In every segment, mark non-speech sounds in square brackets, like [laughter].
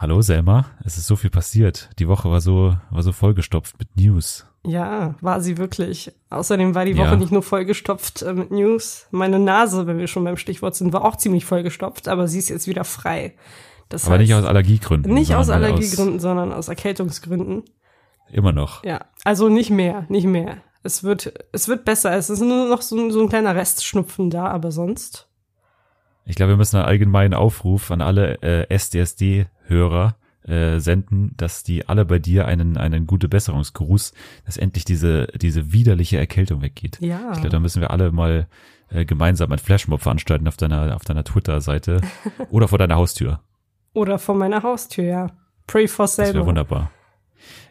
Hallo Selma, es ist so viel passiert. Die Woche war so, war so vollgestopft mit News. Ja, war sie wirklich. Außerdem war die Woche ja. nicht nur vollgestopft äh, mit News. Meine Nase, wenn wir schon beim Stichwort sind, war auch ziemlich vollgestopft, aber sie ist jetzt wieder frei. Das aber heißt, nicht aus Allergiegründen. Nicht aus Allergiegründen, aus sondern aus Erkältungsgründen. Immer noch. Ja, also nicht mehr, nicht mehr. Es wird, es wird besser. Es ist nur noch so, so ein kleiner Restschnupfen da, aber sonst ich glaube, wir müssen einen allgemeinen Aufruf an alle äh, SDSD-Hörer äh, senden, dass die alle bei dir einen, einen gute Besserungsgruß, dass endlich diese, diese widerliche Erkältung weggeht. Ja. Ich glaube, da müssen wir alle mal äh, gemeinsam ein Flashmob veranstalten auf deiner, auf deiner Twitter-Seite [laughs] oder vor deiner Haustür. Oder vor meiner Haustür, ja. Pray for selber. Das wäre wunderbar.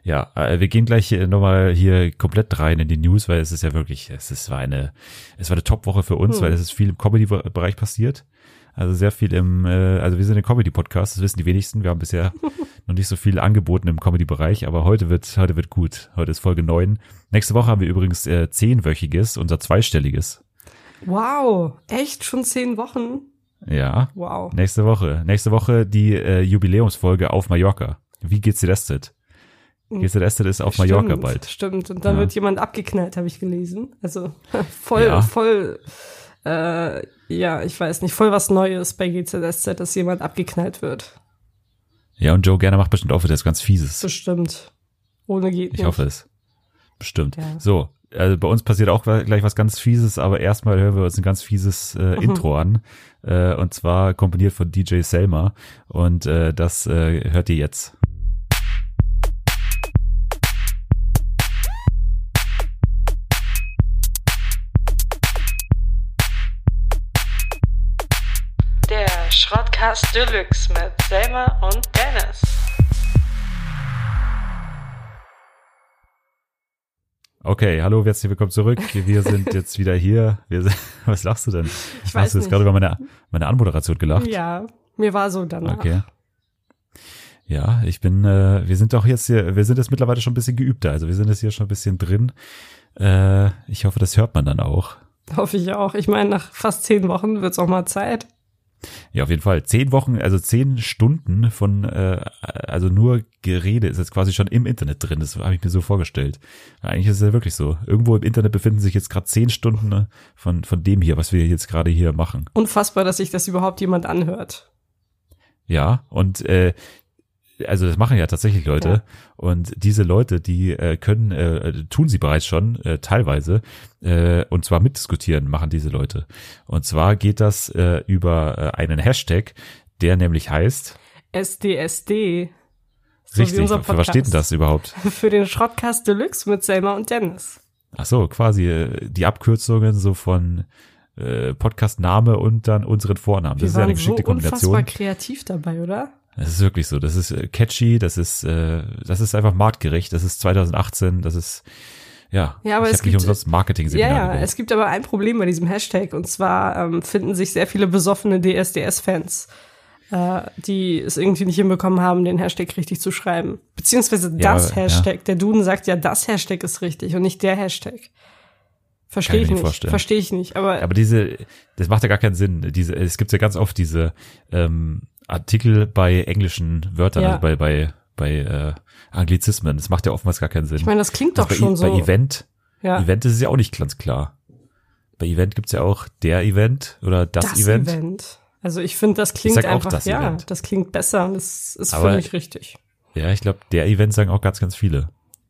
Ja, äh, wir gehen gleich nochmal hier komplett rein in die News, weil es ist ja wirklich, es ist, war eine, es war eine Top-Woche für uns, hm. weil es ist viel im Comedy-Bereich passiert. Also sehr viel im, äh, also wir sind ein Comedy-Podcast, das wissen die wenigsten. Wir haben bisher [laughs] noch nicht so viel angeboten im Comedy-Bereich, aber heute wird, heute wird gut. Heute ist Folge neun. Nächste Woche haben wir übrigens äh, zehnwöchiges, unser zweistelliges. Wow, echt schon zehn Wochen? Ja. Wow. Nächste Woche. Nächste Woche die äh, Jubiläumsfolge auf Mallorca. Wie geht's dir das jetzt? Geht's dir das ist auf stimmt, Mallorca bald. Stimmt, und dann ja. wird jemand abgeknallt, habe ich gelesen. Also [laughs] voll, ja. voll äh, ja, ich weiß nicht, voll was Neues bei GZSZ, dass jemand abgeknallt wird. Ja, und Joe Gerner macht bestimmt auch wieder das ganz Fieses. Bestimmt. Ohne geht Ich nicht. hoffe es. Bestimmt. Ja. So, also bei uns passiert auch gleich was ganz Fieses, aber erstmal hören wir uns ein ganz fieses äh, mhm. Intro an. Äh, und zwar komponiert von DJ Selma. Und äh, das äh, hört ihr jetzt. Schrottkast Deluxe mit Selma und Dennis. Okay, hallo, herzlich willkommen zurück. Wir sind [laughs] jetzt wieder hier. Sind, [laughs] was lachst du denn? Ich weiß Hast du jetzt gerade über meine, meine Anmoderation gelacht? Ja, mir war so danach. Okay. Ja, ich bin, äh, wir sind doch jetzt hier, wir sind jetzt mittlerweile schon ein bisschen geübter. Also wir sind jetzt hier schon ein bisschen drin. Äh, ich hoffe, das hört man dann auch. Hoffe ich auch. Ich meine, nach fast zehn Wochen wird es auch mal Zeit. Ja, auf jeden Fall. Zehn Wochen, also zehn Stunden von, äh, also nur Gerede ist jetzt quasi schon im Internet drin. Das habe ich mir so vorgestellt. Eigentlich ist es ja wirklich so. Irgendwo im Internet befinden sich jetzt gerade zehn Stunden ne, von, von dem hier, was wir jetzt gerade hier machen. Unfassbar, dass sich das überhaupt jemand anhört. Ja, und äh, also das machen ja tatsächlich Leute ja. und diese Leute, die äh, können, äh, tun sie bereits schon äh, teilweise äh, und zwar mitdiskutieren machen diese Leute. Und zwar geht das äh, über äh, einen Hashtag, der nämlich heißt SDSD. So Richtig, für was steht denn das überhaupt? [laughs] Für den Schrottcast Deluxe mit Selma und Dennis. Ach so, quasi äh, die Abkürzungen so von äh, Podcast-Name und dann unseren Vornamen. Das Wir ist ja eine geschickte so Kombination. unfassbar kreativ dabei, oder? Das ist wirklich so. Das ist äh, catchy, das ist, äh, das ist einfach marktgerecht. Das ist 2018, das ist, ja, ja aber ich es gibt, nicht umsonst marketing Ja, ja, es gibt aber ein Problem bei diesem Hashtag und zwar ähm, finden sich sehr viele besoffene DSDS-Fans, äh, die es irgendwie nicht hinbekommen haben, den Hashtag richtig zu schreiben. Beziehungsweise das ja, Hashtag. Ja. Der Duden sagt ja, das Hashtag ist richtig und nicht der Hashtag. Verstehe ich nicht. Verstehe ich nicht. Aber, aber diese, das macht ja gar keinen Sinn. Diese, es gibt ja ganz oft diese ähm, Artikel bei englischen Wörtern, ja. also bei, bei, bei äh, Anglizismen. Das macht ja oftmals gar keinen Sinn. Ich meine, das klingt also doch schon bei, so. Bei Event, ja. Event ist es ja auch nicht ganz klar. Bei Event gibt's ja auch der Event oder das, das Event. Event. Also ich finde, das klingt einfach, das ja, Event. das klingt besser und das ist für mich richtig. Ja, ich glaube, der Event sagen auch ganz, ganz viele.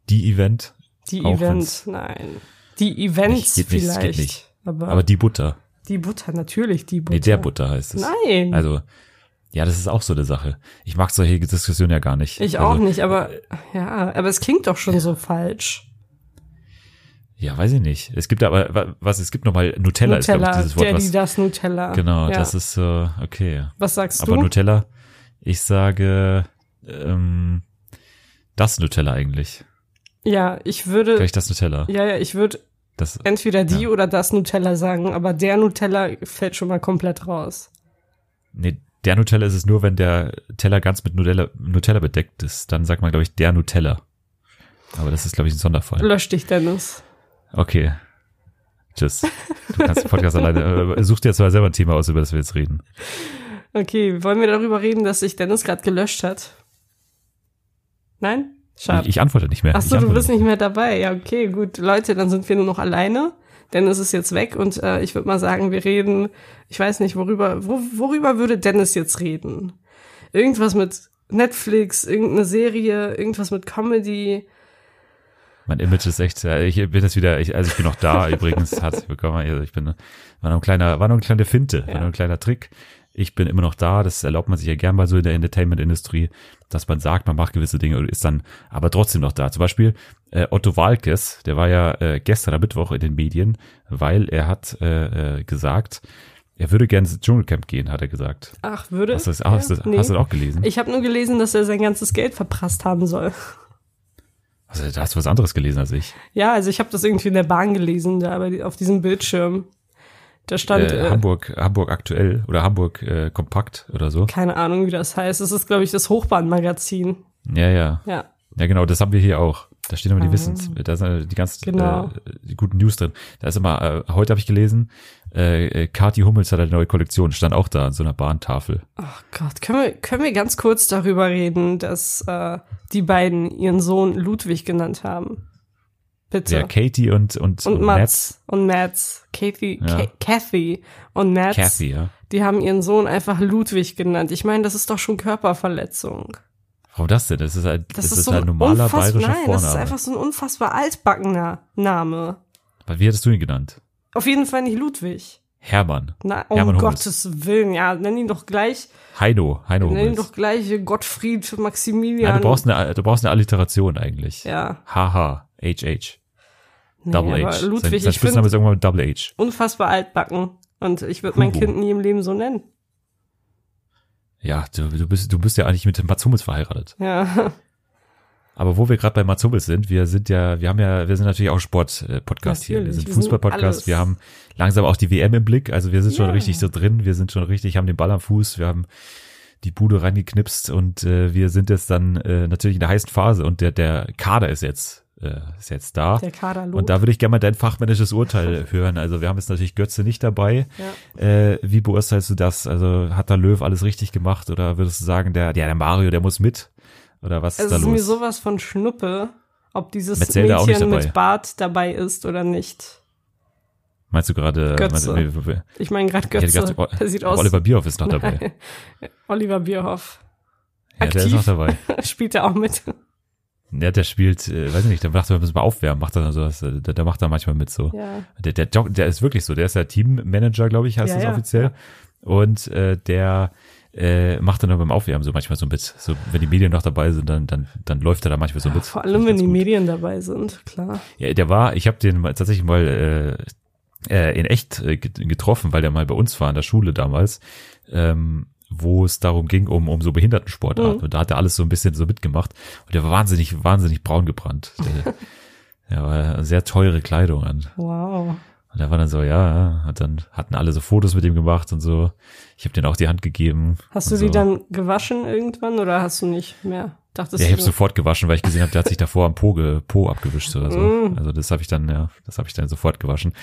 Die Event. Die Event, nein. Die Events nicht, vielleicht. Nicht. Aber, aber die Butter. Die Butter, natürlich die Butter. Nee, der Butter heißt es. Nein. Also ja, das ist auch so eine Sache. Ich mag solche Diskussionen ja gar nicht. Ich also, auch nicht, aber ja, aber es klingt doch schon ja. so falsch. Ja, weiß ich nicht. Es gibt aber, was, es gibt nochmal Nutella, Nutella ist, glaube ich, dieses Wort. Der, was, das Nutella. Genau, ja. das ist so, okay. Was sagst aber du? Aber Nutella, ich sage, ähm, das Nutella eigentlich. Ja, ich würde. Vielleicht das Nutella. Ja, ja, ich würde entweder die ja. oder das Nutella sagen, aber der Nutella fällt schon mal komplett raus. Nee, der Nutella ist es nur, wenn der Teller ganz mit Nutella, Nutella bedeckt ist. Dann sagt man, glaube ich, der Nutella. Aber das ist, glaube ich, ein Sonderfall. Lösch dich, Dennis. Okay. Tschüss. Du kannst den Podcast alleine. Äh, such dir jetzt mal selber ein Thema aus, über das wir jetzt reden. Okay, wollen wir darüber reden, dass sich Dennis gerade gelöscht hat? Nein? Schade. Ich, ich antworte nicht mehr. Ach so, du bist nicht mehr dabei. Ja, okay, gut. Leute, dann sind wir nur noch alleine. Dennis ist jetzt weg und äh, ich würde mal sagen, wir reden, ich weiß nicht, worüber, wo, worüber würde Dennis jetzt reden? Irgendwas mit Netflix, irgendeine Serie, irgendwas mit Comedy. Mein Image ist echt, ja, ich bin jetzt wieder, ich, also ich bin noch da [laughs] übrigens, herzlich willkommen. Also ich bin, war noch ein kleiner, war noch ein kleiner Finte, war noch ein kleiner Trick. Ich bin immer noch da, das erlaubt man sich ja gern mal so in der Entertainment-Industrie, dass man sagt, man macht gewisse Dinge und ist dann aber trotzdem noch da. Zum Beispiel äh, Otto Walkes, der war ja äh, gestern am Mittwoch in den Medien, weil er hat äh, äh, gesagt, er würde gerne ins Dschungelcamp gehen, hat er gesagt. Ach, würde? Hast du das, hast, du, Nee. hast du das auch gelesen? Ich habe nur gelesen, dass er sein ganzes Geld verprasst haben soll. Also, da hast du was anderes gelesen als ich. Ja, also ich habe das irgendwie in der Bahn gelesen, da aber auf diesem Bildschirm. Da stand, Äh, äh, Hamburg, Hamburg aktuell oder Hamburg äh, kompakt oder so. keine Ahnung, wie das heißt. Es ist, glaube ich, das Hochbahnmagazin. Ja, ja. Ja. Ja, genau, das haben wir hier auch. Da stehen immer die Wissens, da sind äh, die ganzen Genau. äh, die guten News drin. Da ist immer, äh, heute habe ich gelesen, äh, äh, Kati Hummels hat eine neue Kollektion, stand auch da an so einer Bahntafel. Oh Gott, können wir, können wir ganz kurz darüber reden, dass äh, die beiden ihren Sohn Ludwig genannt haben? Bitte. Ja, Katie und, und, und und Mats und Mats, Kathy, Ja. Ka Kathy und Mats, Kathy, ja. die haben ihren Sohn einfach Ludwig genannt. Ich meine, das ist doch schon Körperverletzung. Warum das denn? Das ist ein, Das, das, ist, so ein normaler unfassbar, bayerischer nein, das ist Vorname. einfach so ein unfassbar altbackener Name. Wie hättest du ihn genannt? Auf jeden Fall nicht Ludwig. Hermann. Na, um Hermann Hummels. Gottes Willen, ja, nenn ihn doch gleich, Heino, Heino nenn ihn Hummels. doch gleich Gottfried Maximilian. Nein, du brauchst eine, du brauchst eine Alliteration eigentlich. ja, Haha, HH. nee, Double H. Ludwig, sein, sein ich Spitzname ist irgendwann mit Double H. unfassbar altbacken und ich würde mein. Kind nie im Leben so nennen. Ja, du, du bist, du bist ja eigentlich mit dem Mats Hummels verheiratet. Ja, [laughs] Aber wo wir gerade bei Mats Hummels sind, wir sind ja, wir haben ja, wir sind natürlich auch Sport-Podcast hier. Wir sind Fußball-Podcast. Wir haben langsam auch die WM im Blick. Also wir sind schon Ja. richtig so drin. Wir sind schon richtig, haben den Ball am Fuß. Wir haben die Bude reingeknipst und äh, wir sind jetzt dann äh, natürlich in der heißen Phase und der, der Kader ist jetzt, äh, ist jetzt da. der Kader Und da würde ich gerne mal dein fachmännisches Urteil hören. Also wir haben jetzt natürlich Götze nicht dabei. Äh, wie beurteilst du das? Also hat der Löw alles richtig gemacht oder würdest du sagen, der, ja, der Mario, der muss mit? Oder was Es ist da ist mir los? sowas von Schnuppe, ob dieses nicht Mädchen mit Bart dabei ist oder nicht. Meinst du gerade? Götze. Meinst Ich meine gerade Götze, gedacht, der sieht aus. Oliver Bierhoff ist noch dabei. [laughs] Oliver Bierhoff. Ja, der ist aktiv. noch dabei. [laughs] Spielt er auch mit? Ja, der spielt, äh, weiß ich nicht, der macht, wir müssen mal aufwärmen, macht er dann sowas, äh, der, der macht da manchmal mit so. Ja. Der, der, der ist wirklich so, der ist ja Teammanager, glaube ich, heißt Ja, das ja. offiziell. Und äh, der äh, macht dann beim Aufwärmen so manchmal so mit. So, wenn die Medien noch dabei sind, dann, dann, dann läuft er da manchmal so mit. Vor Finde allem, wenn die gut. Medien dabei sind, klar. Ja, der war, ich habe den tatsächlich mal äh, äh, in echt äh, get- getroffen, weil der mal bei uns war in der Schule damals, ähm, wo es darum ging, um, um so Behindertensportarten. Mhm. Und da hat er alles so ein bisschen so mitgemacht. Und der war wahnsinnig, wahnsinnig braun gebrannt. Der, [laughs] der war sehr teure Kleidung an. Wow. Und er war dann so, ja, ja. Und dann hatten alle so Fotos mit ihm gemacht und so. Ich habe denen auch die Hand gegeben. Hast du so. die dann gewaschen irgendwann oder hast du nicht mehr? Dachtest Ja, ich habe sofort gewaschen, weil ich gesehen habe, der hat sich [laughs] davor am Po, Po abgewischt oder so. Mm. Also das habe ich dann, ja, das habe ich dann sofort gewaschen.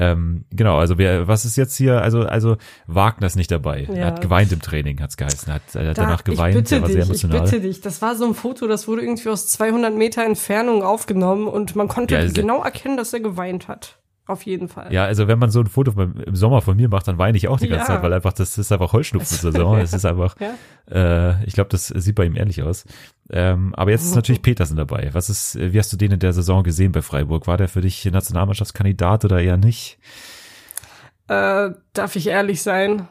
Ähm, genau, also wer, was ist jetzt hier? Also, also Wagner ist nicht dabei. Ja. Er hat geweint im Training, hat's geheißen. Er hat, er hat Da, danach geweint, ich bitte er war dich, sehr emotional. Ich bitte dich. Das war so ein Foto, das wurde irgendwie aus 200 Meter Entfernung aufgenommen und man konnte Ja, also- genau erkennen, dass er geweint hat. Auf jeden Fall. Ja, also wenn man so ein Foto im Sommer von mir macht, dann weine ich auch die ganze Ja. Zeit, weil einfach das ist einfach Heuschnupfen-Saison. [laughs] Es ist einfach, Ja. äh, ich glaube, das sieht bei ihm ähnlich aus. Ähm, aber jetzt ist natürlich Petersen dabei. Was ist, äh, wie hast du den in der Saison gesehen bei Freiburg? War der für dich Nationalmannschaftskandidat oder eher nicht? Äh, darf ich ehrlich sein?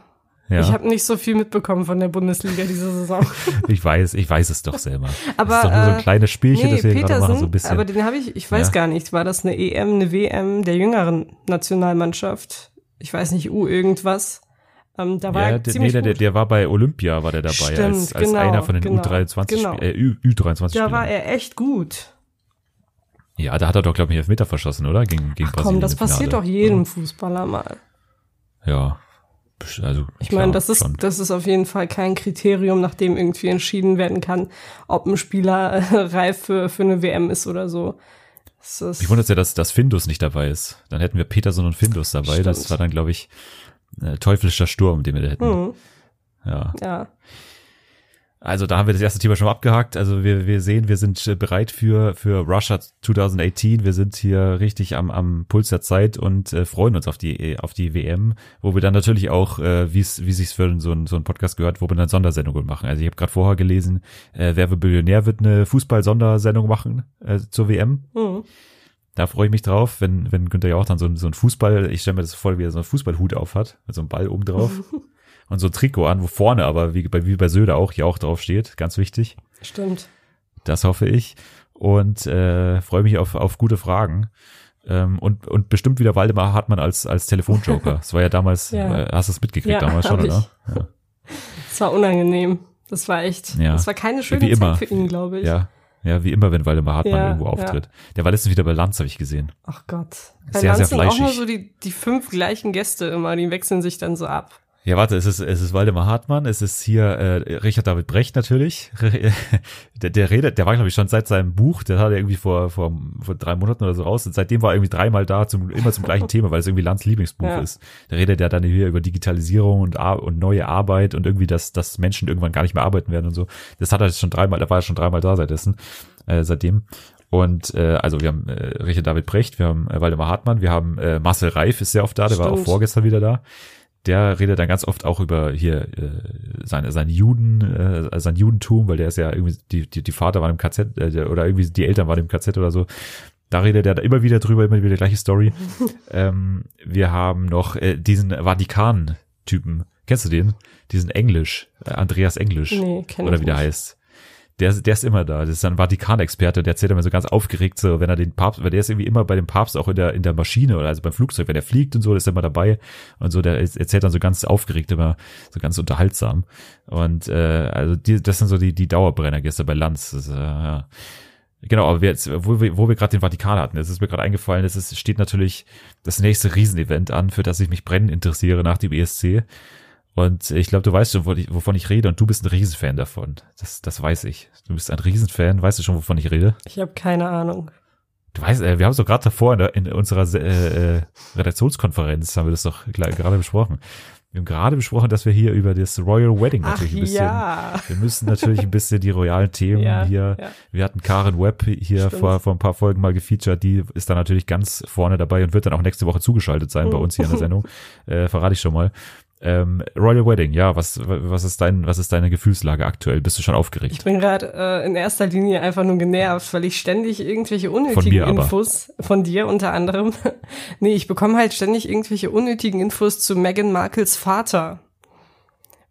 Ja. Ich habe nicht so viel mitbekommen von der Bundesliga diese Saison. [laughs] Ich weiß, ich weiß es doch selber. Aber, das ist doch nur so ein äh, kleines Spielchen, nee, das wir gerade Petersen, machen, so ein bisschen. aber den habe ich, ich weiß Ja. gar nicht, war das eine EM, eine WM der jüngeren Nationalmannschaft? Ich weiß nicht, U irgendwas. Ähm, da war ja, er der, nee, der, der, war bei Olympia, war der dabei, Stimmt, als, als genau, einer von den genau, U23, genau. Spiel- äh, Ü, Ü23 Da war Spielern. er echt gut. Ja, da hat er doch, glaube ich, einen Elfmeter verschossen, oder? Gegen, gegen Brasilien Komm, das passiert doch jedem Fußballer mal. Ja, also Ich meine, das ist, schon. das ist auf jeden Fall kein Kriterium, nach dem irgendwie entschieden werden kann, ob ein Spieler äh, reif für, für eine WM ist oder so. Das ist, Ich wundere ja, dass, dass Findus nicht dabei ist. Dann hätten wir Peterson und Findus dabei. Das Stimmt. war dann, glaube ich, äh, teuflischer Sturm, den wir da hätten. hm, Ja. ja. Also da haben wir das erste Thema schon abgehakt. Also wir, wir sehen, wir sind äh, bereit für, für Russia 2018. Wir sind hier richtig am, am Puls der Zeit und äh, freuen uns auf die, auf die WM, wo wir dann natürlich auch, äh, wie es wie sich's für so ein, so ein Podcast gehört, wo wir dann Sondersendungen machen. Also ich habe gerade vorher gelesen, äh, Wer wird Billionär wird eine Fußball-Sondersendung machen äh, zur WM. Mhm. Da freue ich mich drauf, wenn, wenn Günther ja auch dann so, so ein Fußball, ich stelle mir das vor, wie er so einen Fußballhut auf hat, mit so einem Ball oben drauf. [laughs] und so ein Trikot an, wo vorne aber, wie bei, wie bei Söder auch, hier auch drauf steht. Ganz wichtig. Stimmt. Das hoffe ich. Und äh, freue mich auf, auf gute Fragen. Ähm, und, und bestimmt wieder Waldemar Hartmann als, als Telefonjoker. Das war ja damals, [laughs] ja. Äh, hast du es mitgekriegt ja, damals schon, oder? Ja. Das war unangenehm. Das war echt, ja. das war keine schöne. Zeit für ihn, glaube ich. Ja, ja, wie immer, wenn Waldemar Hartmann ja, irgendwo auftritt. Ja. Der war letztens wieder bei Lanz, habe ich gesehen. Ach Gott. Bei sehr, Lanz sehr fleischig. sind auch nur so die, die fünf gleichen Gäste immer, die wechseln sich dann so ab. Ja, warte, es ist, es ist Waldemar Hartmann, es ist hier äh, Richard David Brecht natürlich. [laughs] der, der redet, der war, glaube ich, schon seit seinem Buch, der hat er irgendwie vor, vor, vor drei Monaten oder so raus und seitdem war er irgendwie dreimal da, zum, immer zum gleichen Thema, weil es irgendwie Lands Lieblingsbuch ja. ist. Da redet er dann hier über Digitalisierung und, und neue Arbeit und irgendwie, dass, dass Menschen irgendwann gar nicht mehr arbeiten werden und so. Das hat er schon dreimal, da war er schon dreimal da seitdessen, äh, seitdem. Und äh, also wir haben äh, Richard David Brecht, wir haben äh, Waldemar Hartmann, wir haben äh, Marcel Reif ist sehr oft da, der Stimmt. war auch vorgestern wieder da der redet dann ganz oft auch über hier äh, seine seine Juden äh, sein Judentum, weil der ist ja irgendwie die die, die Vater waren im KZ äh, oder irgendwie die Eltern waren im KZ oder so. Da redet er da immer wieder drüber, immer wieder die gleiche Story. [laughs] ähm, wir haben noch äh, diesen Vatikan-Typen. Kennst du den? Diesen Englisch, äh, Andreas Englisch. Nee, kenn oder wie der heißt der, der ist immer da. Das ist ein Vatikanexperte, der erzählt immer so ganz aufgeregt, so wenn er den Papst, weil der ist irgendwie immer bei dem Papst auch in der, in der Maschine oder also beim Flugzeug, wenn er fliegt und so, ist er immer dabei und so, der erzählt dann so ganz aufgeregt immer, so ganz unterhaltsam. Und äh, also die, das sind so die, die Dauerbrenner gestern bei Lanz. Das, äh, ja. Genau, aber wir jetzt, wo wir, wo wir gerade den Vatikan hatten, es ist mir gerade eingefallen, es ist, steht natürlich das nächste Riesenevent an, für das ich mich brennend interessiere nach dem ESC. Und ich glaube, du weißt schon, wovon ich rede und du bist ein Riesenfan davon. Das, das weiß ich. Du bist ein Riesenfan. Weißt du schon, wovon ich rede? Ich habe keine Ahnung. Du weißt, äh, wir haben es doch gerade davor in, der, in unserer äh, äh, Redaktionskonferenz, haben wir das doch gerade besprochen. Wir haben gerade besprochen, dass wir hier über das Royal Wedding natürlich Ach, ein bisschen, ja. wir müssen natürlich ein bisschen die royalen Themen ja, hier, ja. wir hatten Karen Webb hier vor, vor ein paar Folgen mal gefeatured, die ist da natürlich ganz vorne dabei und wird dann auch nächste Woche zugeschaltet sein bei uns hier in der Sendung, [laughs] äh, verrate ich schon mal. Ähm, Royal Wedding, ja, was, was ist dein, was ist deine Gefühlslage aktuell? Bist du schon aufgeregt? Ich bin gerade äh, in erster Linie einfach nur genervt, weil ich ständig irgendwelche unnötigen von Infos von dir unter anderem. [laughs] nee, ich bekomme halt ständig irgendwelche unnötigen Infos zu Meghan Markles Vater.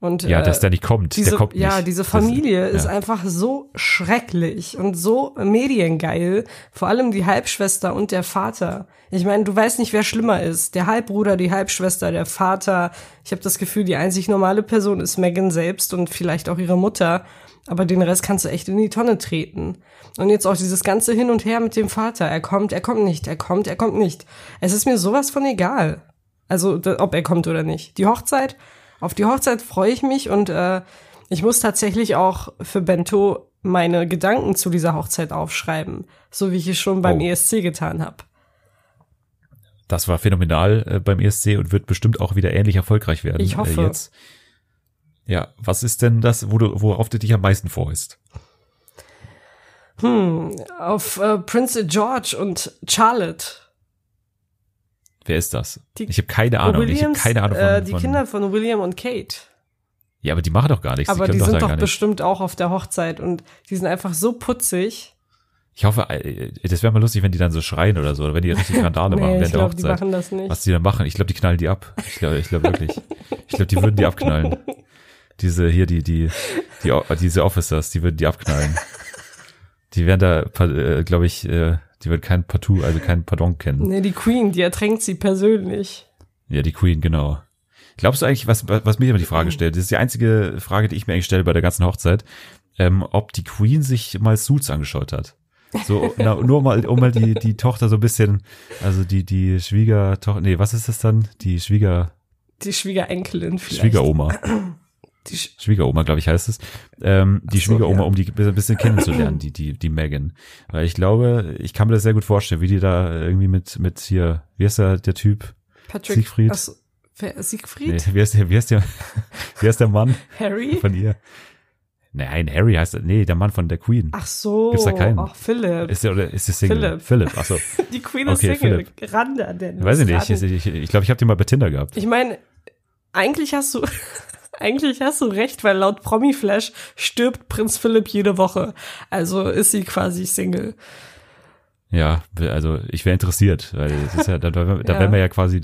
Und, ja, äh, dass der nicht kommt. Diese, der kommt nicht. Ja, diese Familie das, ist ja. einfach so schrecklich und so mediengeil. Vor allem die Halbschwester und der Vater. Ich meine, du weißt nicht, wer schlimmer ist. Der Halbbruder, die Halbschwester, der Vater. Ich habe das Gefühl, die einzig normale Person ist Megan selbst und vielleicht auch ihre Mutter. Aber den Rest kannst du echt in die Tonne treten. Und jetzt auch dieses ganze Hin und Her mit dem Vater. Er kommt, er kommt nicht, er kommt, er kommt nicht. Es ist mir sowas von egal. Also, ob er kommt oder nicht. Die Hochzeit, auf die Hochzeit freue ich mich und äh, ich muss tatsächlich auch für Bento meine Gedanken zu dieser Hochzeit aufschreiben, so wie ich es schon beim oh. ESC getan habe. Das war phänomenal äh, beim ESC und wird bestimmt auch wieder ähnlich erfolgreich werden. Ich hoffe. Äh, jetzt. Ja, was ist denn das, wo du, worauf du dich am meisten freust? Hm, auf äh, Prince George und Charlotte. Wer ist das? Die ich habe keine Ahnung. Williams, ich habe keine Ahnung von, äh, die von, Kinder von William und Kate. Ja, aber die machen doch gar nichts. Aber die, die sind doch, doch bestimmt auch auf der Hochzeit und die sind einfach so putzig. Ich hoffe, äh, das wäre mal lustig, wenn die dann so schreien oder so, oder wenn die richtig Randale [laughs] nee, machen während der Hochzeit. Die machen das nicht. Was die dann machen, ich glaube, die knallen die ab. Ich glaube, ich glaube wirklich. Ich glaube, die würden die abknallen. [laughs] Diese hier, die, die, die, diese Officers, die würden die abknallen. Die werden da, äh, glaube ich, äh, die wird kein Partout, also kein Pardon kennen. Nee, die Queen, die ertränkt sie persönlich. Ja, die Queen, genau. Glaubst du eigentlich, was, was mir immer die Frage stellt, das ist die einzige Frage, die ich mir eigentlich stelle bei der ganzen Hochzeit, ähm, ob die Queen sich mal Suits angeschaut hat. So, [laughs] na, nur mal, um mal die, die Tochter so ein bisschen, also die, die Schwiegertochter, nee, was ist das dann? Die Schwieger... Die Schwiegerenkelin vielleicht. Schwiegeroma. [clears throat] die Schwiegeroma, glaube ich, heißt es. Ähm, die so, Schwiegeroma, ja. um die ein bisschen kennenzulernen, [laughs] die, die, die Megan. Weil ich glaube, ich kann mir das sehr gut vorstellen, wie die da irgendwie mit, mit hier, wie heißt der, der Typ? Patrick. Siegfried? Wer, Siegfried? Nee, wie heißt der, wie heißt der, [laughs] wie heißt der Mann? Harry? Von ihr. Nein, Harry heißt, nee, der Mann von der Queen. Ach so. Gibt's da keinen? Ach, Philipp. Ist der, oder ist der Single? Philipp. Philipp, ach so. [laughs] Die Queen ist Okay, Single. Rande, Dennis. Weiß ich nicht. Ich glaube, ich, ich, glaub, ich habe den mal bei Tinder gehabt. Ich meine, eigentlich hast du, eigentlich hast du recht, weil laut Promi-Flash stirbt Prinz Philipp jede Woche. Also ist sie quasi Single. Ja, also ich wäre interessiert, weil es ist ja, da, da, da [laughs] Ja. wären wir ja quasi,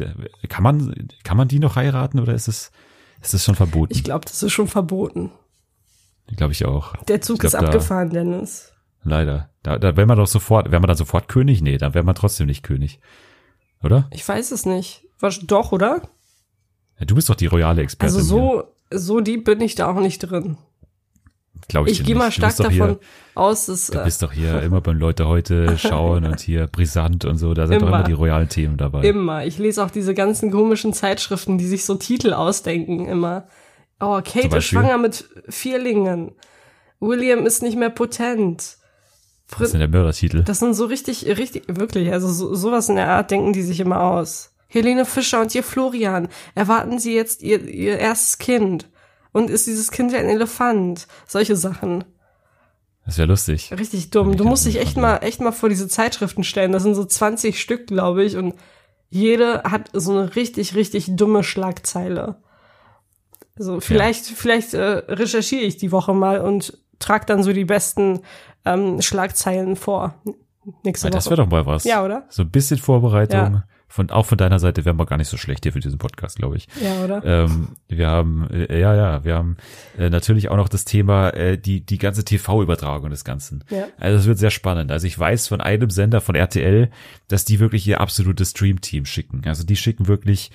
kann man, kann man die noch heiraten oder ist es, ist es schon verboten? Ich glaube, das ist schon verboten. Glaube ich auch. Der Zug glaub, ist da- abgefahren, Dennis. Leider. Da, da wäre man doch sofort, wäre man dann sofort König? Nee, dann wäre man trotzdem nicht König. Oder? Ich weiß es nicht. Was, doch, oder? Ja, du bist doch die royale Expertin. Also so, so deep bin ich da auch nicht drin. glaube ich. Ich gehe mal stark davon Hier, aus, dass du äh, bist doch hier immer beim Leute heute [laughs] schauen und hier brisant und so. Da sind doch Immer. immer die royalen Themen dabei. immer. Ich lese auch diese ganzen komischen Zeitschriften, die sich so Titel ausdenken, immer. Oh, Kate ist schwanger mit Vierlingen. William ist nicht mehr potent. Das ist denn der Mördertitel? Das sind so richtig, richtig, wirklich, also so, sowas in der Art denken die sich immer aus. Helene Fischer und ihr Florian, erwarten sie jetzt ihr, ihr erstes Kind? Und ist dieses Kind ein Elefant? Solche Sachen. Das wäre lustig. Richtig dumm. Du musst dich echt mal, echt mal vor diese Zeitschriften stellen. Das sind so 20 Stück, glaube ich, und jede hat so eine richtig, richtig dumme Schlagzeile. Also vielleicht, vielleicht äh, recherchiere ich die Woche mal und trag dann so die besten ähm, Schlagzeilen vor. Nächste Ja, Woche. das wäre doch mal was. Ja, oder? So ein bisschen Vorbereitung. Ja. Von, auch von deiner Seite wären wir gar nicht so schlecht hier für diesen Podcast, glaube ich. Ja, oder? Ähm, wir haben, äh, ja, ja, wir haben äh, natürlich auch noch das Thema, äh, die, die ganze TV-Übertragung des Ganzen. Ja. Also es wird sehr spannend. Also ich weiß von einem Sender von RTL, dass die wirklich ihr absolutes Stream-Team schicken. Also die schicken wirklich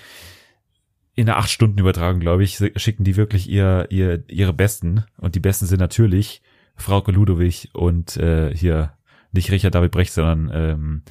in einer acht Stunden Übertragung, glaube ich, schicken die wirklich ihr, ihr, ihre Besten. Und die Besten sind natürlich Frauke Ludowig und äh, hier nicht Richard David Brecht, sondern ähm,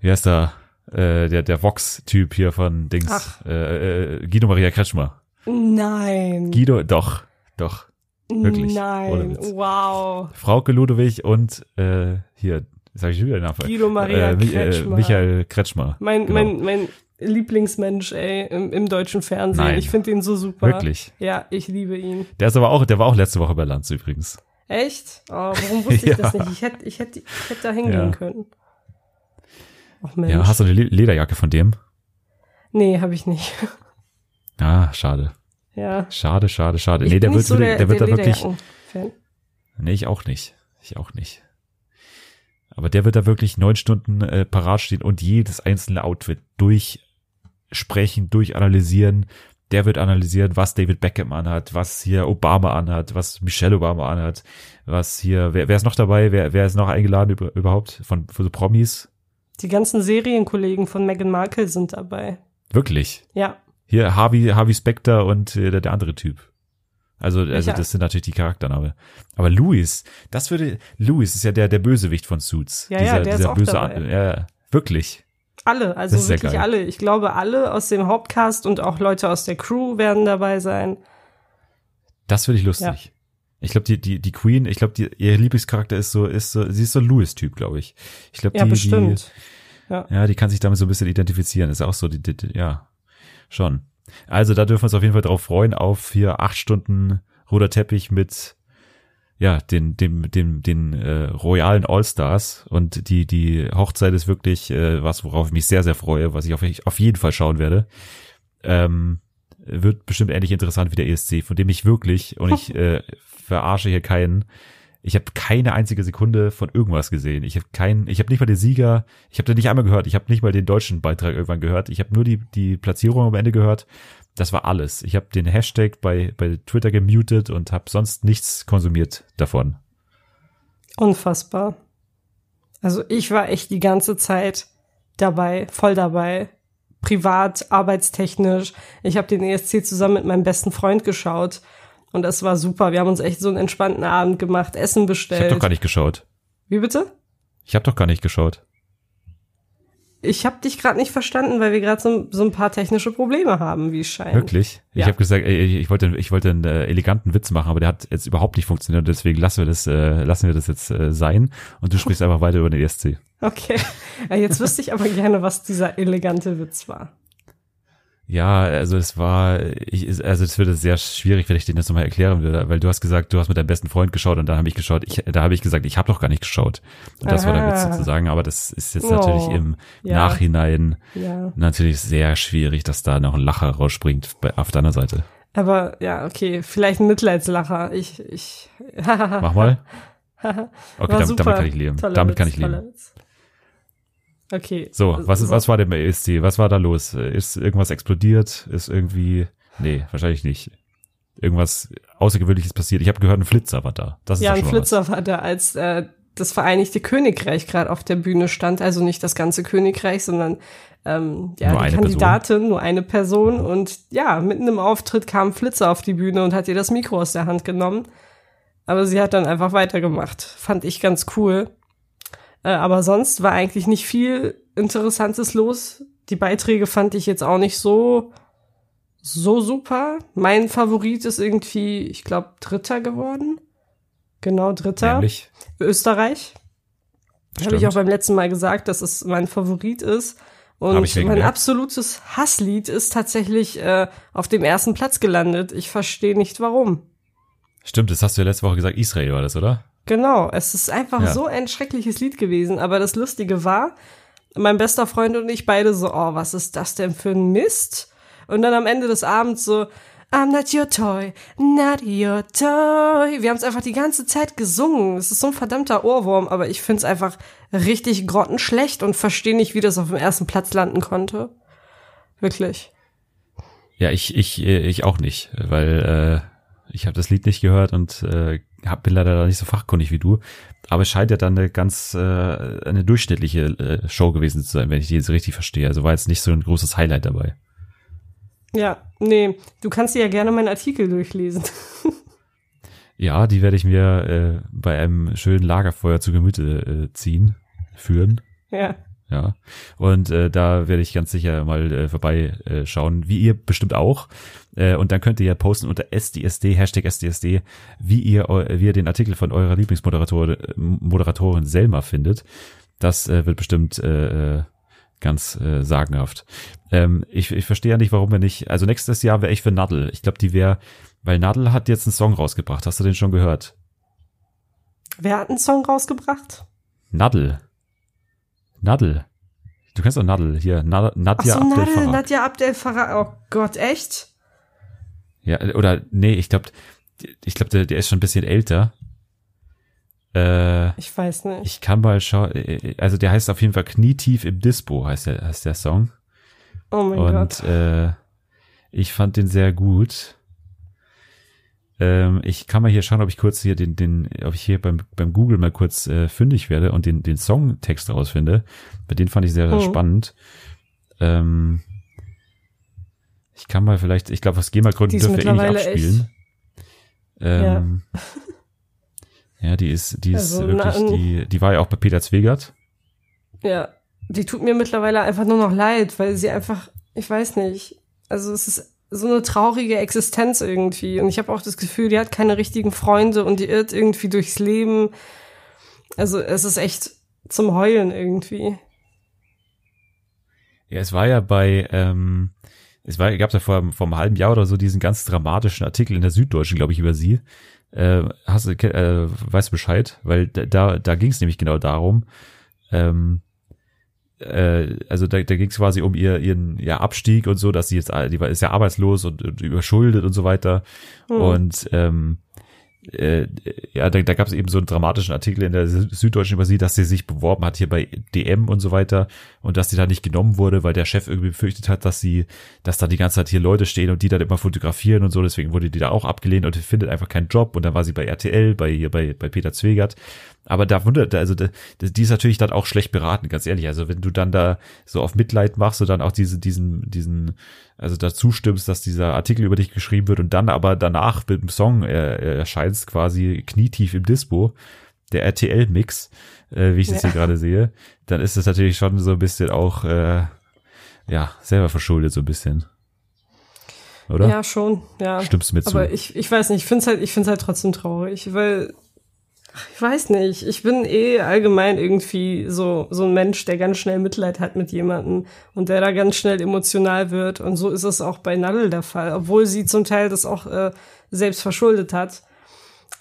wie heißt der, äh, der, der Vox-Typ hier von Dings, Ach. äh, äh, Guido Maria Kretschmer. Nein. Guido, doch, doch. wirklich, Nein. Wow. Frauke Ludowig und äh, hier, sag ich wieder den Namen. Guido Maria äh, Mi- Kretschmer. Äh, Michael Kretschmer. Mein, Genau. mein, mein Lieblingsmensch, ey, im, im deutschen Fernsehen. Nein. Ich finde ihn so super. Wirklich. Ja, ich liebe ihn. Der ist aber auch, der war auch letzte Woche bei Lanz übrigens. Echt? Oh, warum wusste [laughs] ich das Ja. nicht? Ich hätte, ich hätte, ich hätte da hingehen Ja. können. Ach. Ja, hast du eine Le- Lederjacke von dem? nee, habe ich nicht. [laughs] Ah, schade. ja. Schade, schade, schade. Ich nee, der wird, so der, der wird da wirklich, nee, ich auch nicht. Ich auch nicht. Aber der wird da wirklich neun Stunden äh, parat stehen und jedes einzelne Outfit durchsprechen, durchanalysieren. Der wird analysieren, was David Beckham anhat, was hier Obama anhat, was Michelle Obama anhat, was hier, wer, wer ist noch dabei? Wer, wer ist noch eingeladen über, überhaupt von, von so Promis? Die ganzen Serienkollegen von Meghan Markle sind dabei. Wirklich. Ja. Hier Harvey, Harvey Specter und äh, der, der andere Typ. Also, also das sind natürlich die Charaktername. Aber Louis, das würde, Louis ist ja der, der Bösewicht von Suits. Ja, ja, der ist auch böse, dabei. An- ja, wirklich. Alle, also Das ist ja wirklich alle. Ich glaube, alle aus dem Hauptcast und auch Leute aus der Crew werden dabei sein. Das finde ich lustig. Ich glaube, die, die, die Queen, ich glaube, die, ihr Lieblingscharakter ist so, ist so, sie ist so Louis-Typ, glaube ich. Ich glaube, Ja, die, bestimmt. die, ja, die kann sich damit so ein bisschen identifizieren. Ist auch so, die, die, die ja, schon. Also da dürfen wir uns auf jeden Fall drauf freuen, auf hier acht Stunden roter Teppich mit, ja, den, dem, dem, den äh, royalen All-Stars und die, die Hochzeit ist wirklich äh, was, worauf ich mich sehr, sehr freue, was ich auf, auf jeden Fall schauen werde. Ähm, wird bestimmt ähnlich interessant wie der ESC, von dem ich wirklich, und ich [laughs] äh, verarsche hier keinen, ich habe keine einzige Sekunde von irgendwas gesehen. Ich habe keinen, ich habe nicht mal den Sieger, ich habe den nicht einmal gehört, ich habe nicht mal den deutschen Beitrag irgendwann gehört, ich habe nur die, die Platzierung am Ende gehört. Das war alles. Ich habe den Hashtag bei, bei Twitter gemutet und habe sonst nichts konsumiert davon. Unfassbar. Also ich war echt die ganze Zeit dabei, voll dabei. Privat, arbeitstechnisch. Ich habe den ESC zusammen mit meinem besten Freund geschaut. Und das war super. Wir haben uns echt so einen entspannten Abend gemacht, Essen Ich bestellt. habe doch gar nicht geschaut. Wie bitte? Ich habe doch gar nicht geschaut. Ich habe dich gerade nicht verstanden, weil wir gerade so, so ein paar technische Probleme haben, wie es scheint. Wirklich? Ich Ja. habe gesagt, ey, ich wollte, ich wollte einen äh, eleganten Witz machen, aber der hat jetzt überhaupt nicht funktioniert. Deswegen lassen wir das, äh, lassen wir das jetzt äh, sein. Und du sprichst [laughs] einfach weiter über den ESC. Okay. Jetzt wüsste ich aber gerne, was dieser elegante Witz war. Ja, also es war, ich, also es würde sehr schwierig, wenn ich den jetzt nochmal erklären würde, weil du hast gesagt, du hast mit deinem besten Freund geschaut und dann habe ich geschaut, ich, da habe ich gesagt, ich habe doch gar nicht geschaut. Und das Aha. war der Witz sozusagen, aber das ist jetzt oh, natürlich im ja. Nachhinein ja. natürlich sehr schwierig, dass da noch ein Lacher rausspringt bei, auf deiner Seite. Aber ja, okay, vielleicht ein Mitleidslacher. Ich, ich. Mach mal. [laughs] Okay, damit, damit, kann ich leben. Toller damit Witz, kann ich leben. Okay. So, was, was war denn bei ESC? Was war da los? Ist irgendwas explodiert? Ist irgendwie, nee, wahrscheinlich nicht. Irgendwas Außergewöhnliches passiert. Ich habe gehört, ein Flitzer war da. Das ist ja, ein Flitzer was. war da, als äh, das Vereinigte Königreich gerade auf der Bühne stand. Also nicht das ganze Königreich, sondern ähm, ja, nur die Kandidatin, Person. nur eine Person. Und ja, mitten im Auftritt kam Flitzer auf die Bühne und hat ihr das Mikro aus der Hand genommen. Aber sie hat dann einfach weitergemacht. Fand ich ganz cool. Äh, aber sonst war eigentlich nicht viel Interessantes los. Die Beiträge fand ich jetzt auch nicht so, so super. Mein Favorit ist irgendwie, ich glaube, Dritter geworden. Genau, Dritter. Nämlich? Österreich. Habe ich auch beim letzten Mal gesagt, dass es mein Favorit ist. Und mein absolutes Hasslied ist tatsächlich äh, auf dem ersten Platz gelandet. Ich verstehe nicht warum. Stimmt, das hast du ja letzte Woche gesagt, Israel war das, oder? Genau, es ist einfach ja. so ein schreckliches Lied gewesen. Aber das Lustige war, mein bester Freund und ich beide so, oh, was ist das denn für ein Mist? Und dann am Ende des Abends so, I'm not your toy, not your toy. Wir haben es einfach die ganze Zeit gesungen. Es ist so ein verdammter Ohrwurm, aber ich find's einfach richtig grottenschlecht und verstehe nicht, wie das auf dem ersten Platz landen konnte. Wirklich. Ja, ich, ich, äh, ich auch nicht, weil äh, ich habe das Lied nicht gehört und äh, hab, bin leider nicht so fachkundig wie du. Aber es scheint ja dann eine ganz, äh, eine durchschnittliche äh, Show gewesen zu sein, wenn ich die jetzt richtig verstehe. Also war jetzt nicht so ein großes Highlight dabei. Ja, nee, du kannst dir ja gerne meinen Artikel durchlesen. [laughs] ja, die werde ich mir äh, bei einem schönen Lagerfeuer zu Gemüte äh, ziehen, führen. Ja. Ja. Und äh, da werde ich ganz sicher mal äh, vorbeischauen, äh, wie ihr bestimmt auch. Äh, und dann könnt ihr ja posten unter SDSD, Hashtag SDSD, wie ihr, wie ihr den Artikel von eurer Lieblingsmoderatorin Moderatorin Selma findet. Das äh, wird bestimmt äh, äh, ganz äh, sagenhaft. Ähm, ich, ich verstehe ja nicht, warum wir nicht, also nächstes Jahr wäre ich für Nadel. Ich glaube, die wäre, weil Nadel hat jetzt einen Song rausgebracht. Hast du den schon gehört? Wer hat einen Song rausgebracht? Nadel. Nadel. Du kennst doch Nadel hier. Nad Nadja Ach so, Abdel Nadel, Nadja Abdel Farah. Oh Gott, echt? Ja, oder nee, ich glaube, ich glaube, der, der ist schon ein bisschen älter. Äh, ich weiß nicht. Ich kann mal schauen. Also der heißt auf jeden Fall Knietief im Dispo, heißt der, heißt der Song. Oh mein Und, Gott. Äh, ich fand den sehr gut. Ähm, ich kann mal hier schauen, ob ich kurz hier den, den, ob ich hier beim, beim Google mal kurz äh, fündig werde und den, den Songtext rausfinde. Bei den fand ich sehr, sehr oh. spannend. Ähm, ich kann mal vielleicht, ich glaube, aus GEMA-Gründen dürfen wir eh nicht abspielen. Ähm, ja. [laughs] ja, die ist, die ist also, wirklich, na, die, die war ja auch bei Peter Zwegert. Ja, die tut mir mittlerweile einfach nur noch leid, weil sie einfach, ich weiß nicht, also es ist so eine traurige Existenz irgendwie. Und ich habe auch das Gefühl, die hat keine richtigen Freunde und die irrt irgendwie durchs Leben. Also es ist echt zum Heulen irgendwie. Ja, es war ja bei, ähm, es war, gab ja vor, vor einem halben Jahr oder so diesen ganz dramatischen Artikel in der Süddeutschen, glaube ich, über sie. Äh, hast du, äh, weißt du Bescheid? Weil da, da ging es nämlich genau darum, ähm, äh, also da, da ging es quasi um ihr ihren ja, Abstieg und so, dass sie jetzt, die war ist ja arbeitslos und, und überschuldet und so weiter. Mhm. Und ähm, äh, ja, da, da gab es eben so einen dramatischen Artikel in der Süddeutschen über sie, dass sie sich beworben hat hier bei DM und so weiter und dass sie da nicht genommen wurde, weil der Chef irgendwie befürchtet hat, dass sie, dass da die ganze Zeit hier Leute stehen und die dann immer fotografieren und so, deswegen wurde die da auch abgelehnt und findet einfach keinen Job und dann war sie bei RTL, bei hier bei, bei Peter Zwegert aber da wundert, also die ist natürlich dann auch schlecht beraten, ganz ehrlich. Also wenn du dann da so auf Mitleid machst und dann auch diese, diesen, diesen, also dazu stimmst, dass dieser Artikel über dich geschrieben wird und dann aber danach mit dem Song äh, erscheinst quasi knietief im Dispo, der RTL-Mix, äh, wie ich das ja. hier gerade sehe, dann ist das natürlich schon so ein bisschen auch, äh, ja, selber verschuldet so ein bisschen. Oder? Ja, schon, ja. Stimmst du mir zu? Aber ich, ich weiß nicht, ich finde es halt, ich finde halt trotzdem traurig, weil Ich weiß nicht. Ich bin eh allgemein irgendwie so, so ein Mensch, der ganz schnell Mitleid hat mit jemandem und der da ganz schnell emotional wird. Und so ist es auch bei Nadel der Fall. Obwohl sie zum Teil das auch äh, selbst verschuldet hat.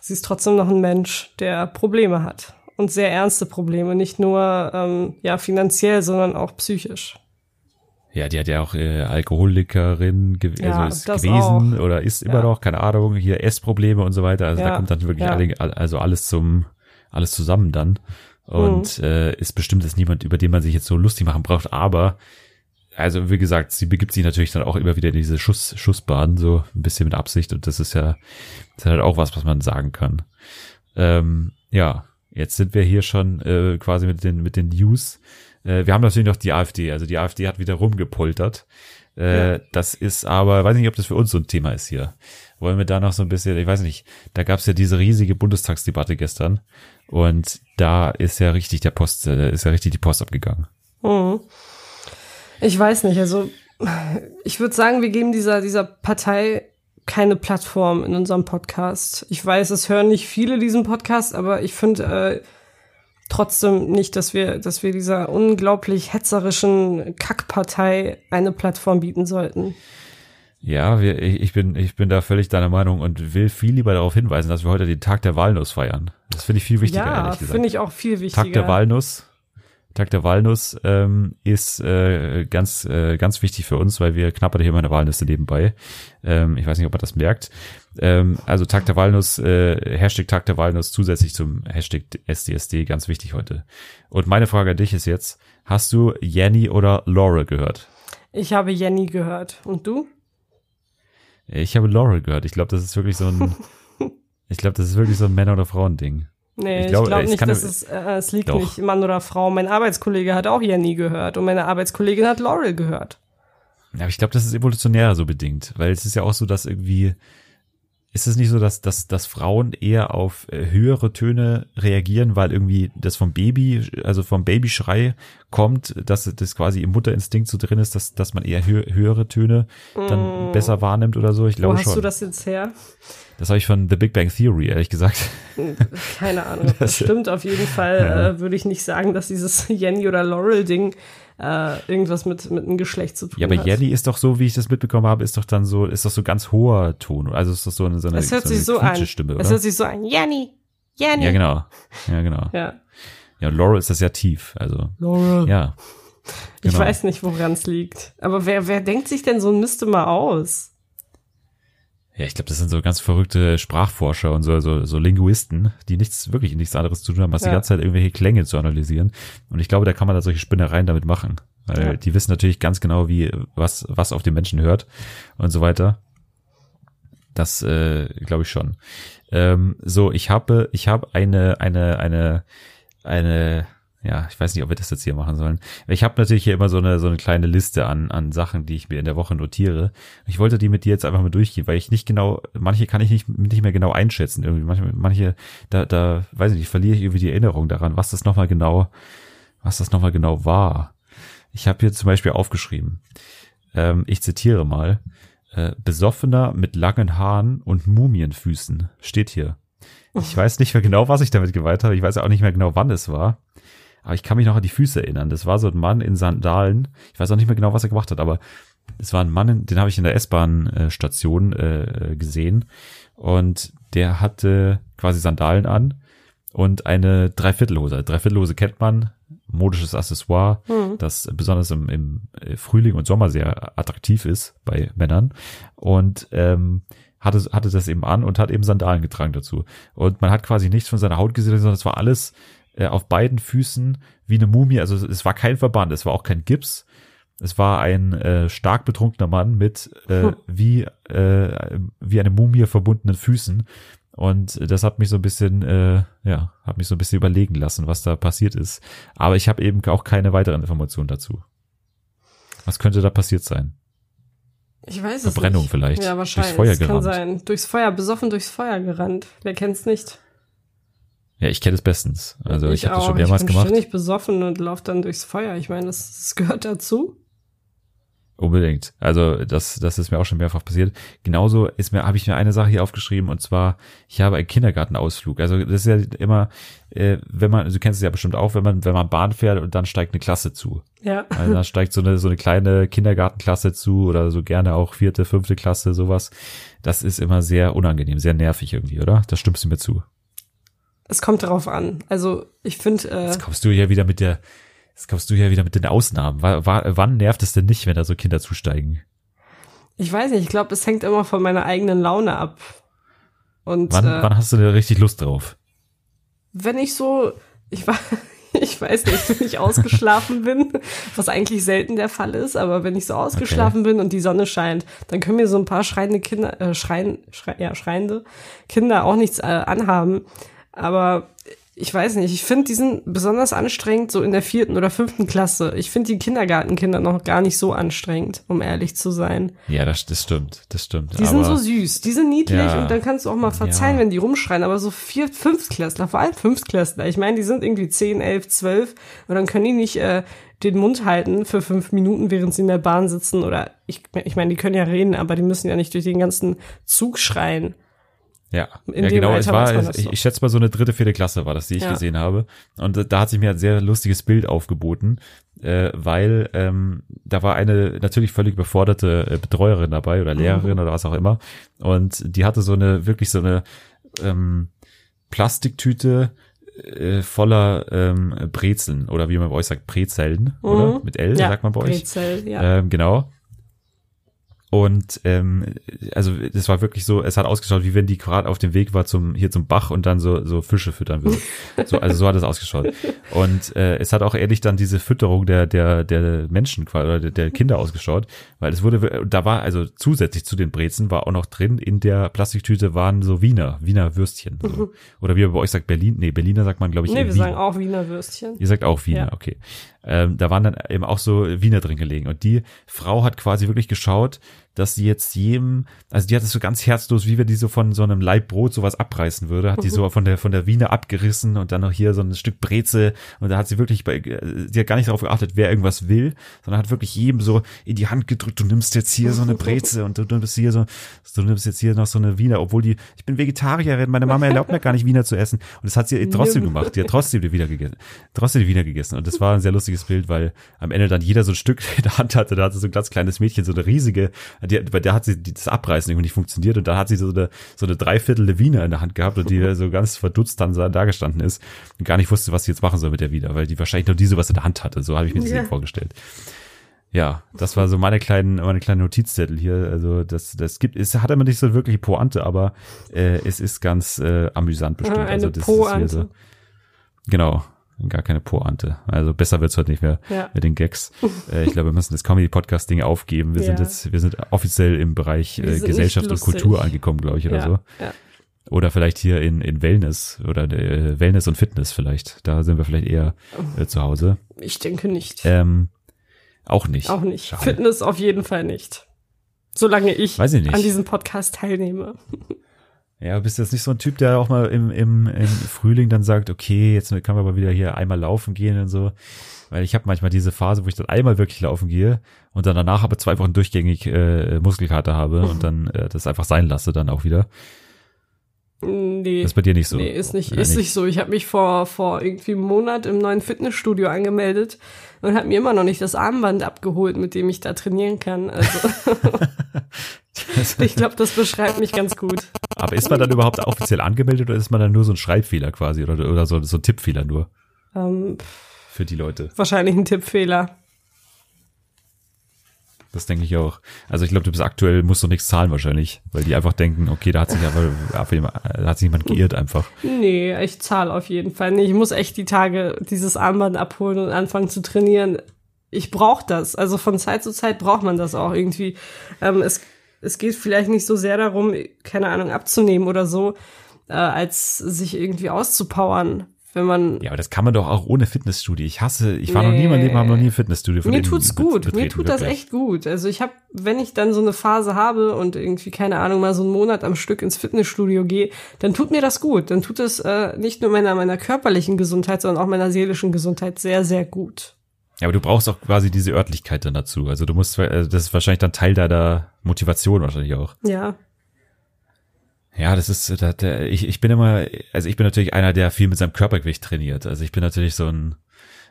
Sie ist trotzdem noch ein Mensch, der Probleme hat. Und sehr ernste Probleme. Nicht nur, ähm, ja, finanziell, sondern auch psychisch. Ja, die hat ja auch äh, Alkoholikerin ge Ja, also gewesen auch. oder ist immer Ja. noch, keine Ahnung, hier Essprobleme und so weiter. Also da Ja, kommt dann wirklich alle, also alles zum, alles zusammen dann. Und Mhm. äh, ist bestimmt jetzt niemand, über den man sich jetzt so lustig machen braucht, aber also wie gesagt, sie begibt sich natürlich dann auch immer wieder in diese Schuss, Schussbahn, so ein bisschen mit Absicht und das ist ja, das ist halt auch was, was man sagen kann. Ähm, ja, jetzt sind wir hier schon äh, quasi mit den, mit den News. Äh, wir haben natürlich noch die AfD, also die AfD hat wieder rumgepoltert. Äh, Ja. Das ist aber, weiß nicht, ob das für uns so ein Thema ist hier. Wollen wir da noch so ein bisschen, ich weiß nicht, da gab es ja diese riesige Bundestagsdebatte gestern und da ist ja richtig der Post, äh, da ist ja richtig die Post abgegangen. Mhm. Ich weiß nicht, also ich würde sagen, wir geben dieser, dieser Partei keine Plattform in unserem Podcast. Ich weiß, es hören nicht viele diesen Podcast, aber ich finde äh, trotzdem nicht, dass wir, dass wir dieser unglaublich hetzerischen Kackpartei eine Plattform bieten sollten. Ja, wir, ich ich bin, ich bin da völlig deiner Meinung und will viel lieber darauf hinweisen, dass wir heute den Tag der Walnuss feiern. Das finde ich viel wichtiger, ja, ehrlich gesagt. finde ich auch viel wichtiger. Tag der Walnuss. Tag der Walnuss ähm, ist äh, ganz äh, ganz wichtig für uns, weil wir knabbern hier meine Walnüsse nebenbei. Ähm, ich weiß nicht, ob man das merkt. Ähm, also Tag der Walnuss, äh, Hashtag Tag der Walnuss zusätzlich zum Hashtag SDSD, ganz wichtig heute. Und meine Frage an dich ist jetzt, hast du Jenny oder Laurel gehört? Ich habe Jenny gehört. Und du? Ich habe Laurel gehört. Ich glaube, das ist wirklich so ein, [laughs] ich glaube, das ist wirklich so ein Männer- oder Frauending. Nee, Ich glaube, es nicht, dass es, äh, es liegt Doch. nicht Mann oder Frau. Mein Arbeitskollege hat auch Jenny gehört und meine Arbeitskollegin hat Laurel gehört. Ja, aber ich glaube, das ist evolutionär so bedingt, weil es ist ja auch so, dass irgendwie ist es nicht so, dass, dass, dass Frauen eher auf äh, höhere Töne reagieren, weil irgendwie das vom Baby, also vom Babyschrei kommt, dass das quasi im Mutterinstinkt so drin ist, dass, dass man eher hö höhere Töne dann besser wahrnimmt oder so. Ich Wo glaube hast schon. du Das, das jetzt her? das habe ich von The Big Bang Theory, ehrlich gesagt. Keine Ahnung, ob [laughs] das stimmt. Auf jeden Fall Ja. äh, würde ich nicht sagen, dass dieses [laughs] Jenny oder Laurel-Ding äh, irgendwas mit, mit einem Geschlecht zu tun Ja, aber hat. Jenny ist doch so, wie ich das mitbekommen habe, ist doch dann so, ist doch so ganz hoher Ton. Also ist doch so eine, so eine, es hört so sich eine so an. Es oder? hört sich so an. Jenny, Jenny. Ja, genau. Ja, genau. Ja. Ja, und Laurel ist das ja tief, also. Laurel. Ja. Ich genau. weiß nicht, woran es liegt. Aber wer, wer denkt sich denn so ein Mist immer aus? Ja, ich glaube, das sind so ganz verrückte Sprachforscher und so, so, so Linguisten, die nichts, wirklich nichts anderes zu tun haben, als die Ja. ganze Zeit irgendwelche Klänge zu analysieren. Und ich glaube, da kann man da solche Spinnereien damit machen. Weil Ja. die wissen natürlich ganz genau, wie, was, was auf den Menschen hört und so weiter. Das äh, glaube ich schon. Ähm, so, ich habe, ich habe eine, eine, eine, eine, ja, ich weiß nicht, ob wir das jetzt hier machen sollen. Ich habe natürlich hier immer so eine, so eine kleine Liste an, an Sachen, die ich mir in der Woche notiere. Ich wollte die mit dir jetzt einfach mal durchgehen, weil ich nicht genau, manche kann ich nicht, nicht mehr genau einschätzen. Irgendwie manche, manche, da, da, weiß ich nicht, verliere ich irgendwie die Erinnerung daran, was das nochmal genau, was das nochmal genau war. Ich habe hier zum Beispiel aufgeschrieben, ähm, ich zitiere mal, äh, Besoffener mit langen Haaren und Mumienfüßen steht hier. Ich weiß nicht mehr genau, was ich damit gemeint habe. Ich weiß auch nicht mehr genau, wann es war. Aber ich kann mich noch an die Füße erinnern. Das war so ein Mann in Sandalen. Ich weiß auch nicht mehr genau, was er gemacht hat, aber es war ein Mann, den habe ich in der S-Bahn-Station äh, gesehen. Und der hatte quasi Sandalen an und eine Dreiviertelhose. Dreiviertelhose kennt man, modisches Accessoire, das besonders im, im äh, Frühling und Sommer sehr attraktiv ist bei Männern. Und ähm, hatte, hatte das eben an und hat eben Sandalen getragen dazu. Und man hat quasi nichts von seiner Haut gesehen, sondern es war alles äh, auf beiden Füßen wie eine Mumie. Also es war kein Verband, es war auch kein Gips. Es war ein äh, stark betrunkener Mann mit äh, Hm. wie, äh, wie eine Mumie verbundenen Füßen. Und das hat mich so ein bisschen, äh, ja, hat mich so ein bisschen überlegen lassen, was da passiert ist. Aber ich habe eben auch keine weiteren Informationen dazu. Was könnte da passiert sein? Ich weiß es Verbrennung nicht. vielleicht. Ja, wahrscheinlich. Durchs Feuer das kann gerannt. sein. Durchs Feuer, besoffen durchs Feuer gerannt. Wer kennt's nicht? Ja, ich kenne es bestens. Also ich, habe das schon mehrmals ich bin gemacht. ständig besoffen und laufe dann durchs Feuer. Ich meine, das, das gehört dazu. Unbedingt. Also das, das ist mir auch schon mehrfach passiert. Genauso ist mir, habe ich mir eine Sache hier aufgeschrieben und zwar, ich habe einen Kindergartenausflug. Also das ist ja immer, äh, wenn man, du kennst es ja bestimmt auch, wenn man, wenn man Bahn fährt und dann steigt eine Klasse zu. Ja. Also dann steigt so eine, so eine kleine Kindergartenklasse zu oder so gerne auch vierte, fünfte Klasse, sowas. Das ist immer sehr unangenehm, sehr nervig irgendwie, oder? Das stimmst du mir zu. Es kommt darauf an. Also ich finde. Äh, Jetzt kommst du ja wieder mit der, jetzt kommst du ja wieder mit den Ausnahmen. W wann nervt es denn nicht, wenn da so Kinder zusteigen? Ich weiß nicht, ich glaube, es hängt immer von meiner eigenen Laune ab. Und wann, äh, wann hast du da richtig Lust drauf? Wenn ich so, ich war, [laughs] ich weiß nicht, wenn ich ausgeschlafen [laughs] bin, was eigentlich selten der Fall ist, aber wenn ich so ausgeschlafen okay. bin und die Sonne scheint, dann können mir so ein paar schreiende Kinder, äh, schreien, schrei, ja, schreiende Kinder auch nichts äh, anhaben. Aber ich weiß nicht, ich finde diesen besonders anstrengend so in der vierten oder fünften Klasse. Ich finde die Kindergartenkinder noch gar nicht so anstrengend, um ehrlich zu sein. Ja, das, das stimmt, das stimmt. Die sind so süß, die sind niedlich ja, und dann kannst du auch mal verzeihen, ja. wenn die rumschreien, aber so vier, Fünftklässler, vor allem Fünftklässler, ich meine, die sind irgendwie zehn, elf, zwölf und dann können die nicht äh, den Mund halten für fünf Minuten, während sie in der Bahn sitzen oder ich, ich meine, die können ja reden, aber die müssen ja nicht durch den ganzen Zug schreien. Ja, ja genau. Alter es war, ich, ich schätze mal so eine dritte, vierte Klasse war das, die ich ja. gesehen habe. Und da hat sich mir ein sehr lustiges Bild aufgeboten, äh, weil ähm, da war eine natürlich völlig beforderte äh, Betreuerin dabei oder Lehrerin mhm. oder was auch immer. Und die hatte so eine, wirklich so eine ähm, Plastiktüte äh, voller ähm, Brezeln oder wie man bei euch sagt, Brezellen, mhm. oder? Mit L, ja, sagt man bei euch. Brezel, ja. Ähm, genau. Und ähm, also das war wirklich so, es hat ausgeschaut, wie wenn die gerade auf dem Weg war zum hier zum Bach und dann so so Fische füttern würde. So, also so hat es ausgeschaut. Und äh, es hat auch ehrlich dann diese Fütterung der der der Menschen oder der, der Kinder ausgeschaut, weil es wurde da war also zusätzlich zu den Brezen war auch noch drin in der Plastiktüte waren so Wiener Wiener Würstchen so. Mhm. oder wie ihr bei euch sagt Berlin nee Berliner sagt man glaube ich nee wir Wien. sagen auch Wiener Würstchen ihr sagt auch Wiener ja. okay ähm, da waren dann eben auch so Wiener drin gelegen. Und die Frau hat quasi wirklich geschaut dass sie jetzt jedem, also die hat es so ganz herzlos, wie wenn die so von so einem Leib Brot sowas abreißen würde, hat mhm. die so von der von der Wiener abgerissen und dann noch hier so ein Stück Breze und da hat sie wirklich bei, sie hat gar nicht darauf geachtet, wer irgendwas will, sondern hat wirklich jedem so in die Hand gedrückt, du nimmst jetzt hier so eine Breze und du nimmst hier so, du nimmst jetzt hier noch so eine Wiener, obwohl die, ich bin Vegetarierin, meine Mama erlaubt mir gar nicht Wiener zu essen. Und das hat sie trotzdem gemacht, die hat trotzdem die Wiener gegessen, trotzdem die Wiener gegessen. Und das war ein sehr lustiges Bild, weil am Ende dann jeder so ein Stück in der Hand hatte, da hatte so ein ganz kleines Mädchen so eine riesige, die, bei der hat sie das Abreißen irgendwie nicht funktioniert und da hat sie so eine, so eine Dreiviertel Levine in der Hand gehabt und die [laughs] so ganz verdutzt dann da gestanden ist und gar nicht wusste, was sie jetzt machen soll mit der wieder, weil die wahrscheinlich nur diese was in der Hand hatte. So habe ich mir das ja. vorgestellt. Ja, das war so meine kleinen, meine kleine Notizzettel hier. Also das, das gibt, es hat immer nicht so wirklich Pointe, aber äh, es ist ganz äh, amüsant bestimmt. Eine also das Pointe. ist hier so. Genau gar keine Pointe. Also besser wird's heute nicht mehr ja. mit den Gags. [laughs] Äh, ich glaube, wir müssen das Comedy-Podcast-Ding aufgeben. Wir ja. sind jetzt, wir sind offiziell im Bereich äh, Gesellschaft und Kultur angekommen, glaube ich, oder ja. so. Oder vielleicht hier in, in Wellness oder äh, Wellness und Fitness vielleicht. Da sind wir vielleicht eher äh, zu Hause. Ich denke nicht. Ähm, auch nicht. Auch nicht. Schade. Fitness auf jeden Fall nicht. Solange ich, ich an diesem Podcast teilnehme. [laughs] Ja, bist jetzt nicht so ein Typ, der auch mal im, im, im Frühling dann sagt, okay, jetzt kann man aber wieder hier einmal laufen gehen und so. Weil ich habe manchmal diese Phase, wo ich dann einmal wirklich laufen gehe und dann danach aber zwei Wochen durchgängig äh, Muskelkater habe und dann äh, das einfach sein lasse dann auch wieder. Nee. Das ist bei dir nicht so. Nee, ist nicht, ist nicht? nicht so. Ich habe mich vor, vor irgendwie einem Monat im neuen Fitnessstudio angemeldet und habe mir immer noch nicht das Armband abgeholt, mit dem ich da trainieren kann. Also [laughs] ich glaube, das beschreibt mich ganz gut. Aber ist man dann überhaupt offiziell angemeldet oder ist man dann nur so ein Schreibfehler quasi oder, oder so, so ein Tippfehler nur? Ähm, Für die Leute. Wahrscheinlich ein Tippfehler. Das denke ich auch. Also ich glaube, du bist aktuell, musst du nichts zahlen wahrscheinlich, weil die einfach denken, okay, da hat sich aber [laughs] da hat sich jemand geirrt einfach. Nee, ich zahle auf jeden Fall nicht. Ich muss echt die Tage dieses Armband abholen und anfangen zu trainieren. Ich brauche das. Also von Zeit zu Zeit braucht man das auch irgendwie. Ähm, es, es geht vielleicht nicht so sehr darum, keine Ahnung, abzunehmen oder so, äh, als sich irgendwie auszupowern wenn man. Ja, aber das kann man doch auch ohne Fitnessstudio. Ich hasse, ich war nee. noch nie in meinem Leben, habe noch nie ein Fitnessstudio von Mir tut's gut. Mir tut das echt gut. Also ich habe, wenn ich dann so eine Phase habe und irgendwie, keine Ahnung, mal so einen Monat am Stück ins Fitnessstudio gehe, dann tut mir das gut. Dann tut es äh, nicht nur meiner, meiner körperlichen Gesundheit, sondern auch meiner seelischen Gesundheit sehr, sehr gut. Ja, aber du brauchst auch quasi diese Örtlichkeit dann dazu. Also du musst, also das ist wahrscheinlich dann Teil deiner Motivation wahrscheinlich auch. Ja. Ja, das ist, das, ich, ich bin immer, also ich bin natürlich einer, der viel mit seinem Körpergewicht trainiert. Also ich bin natürlich so ein,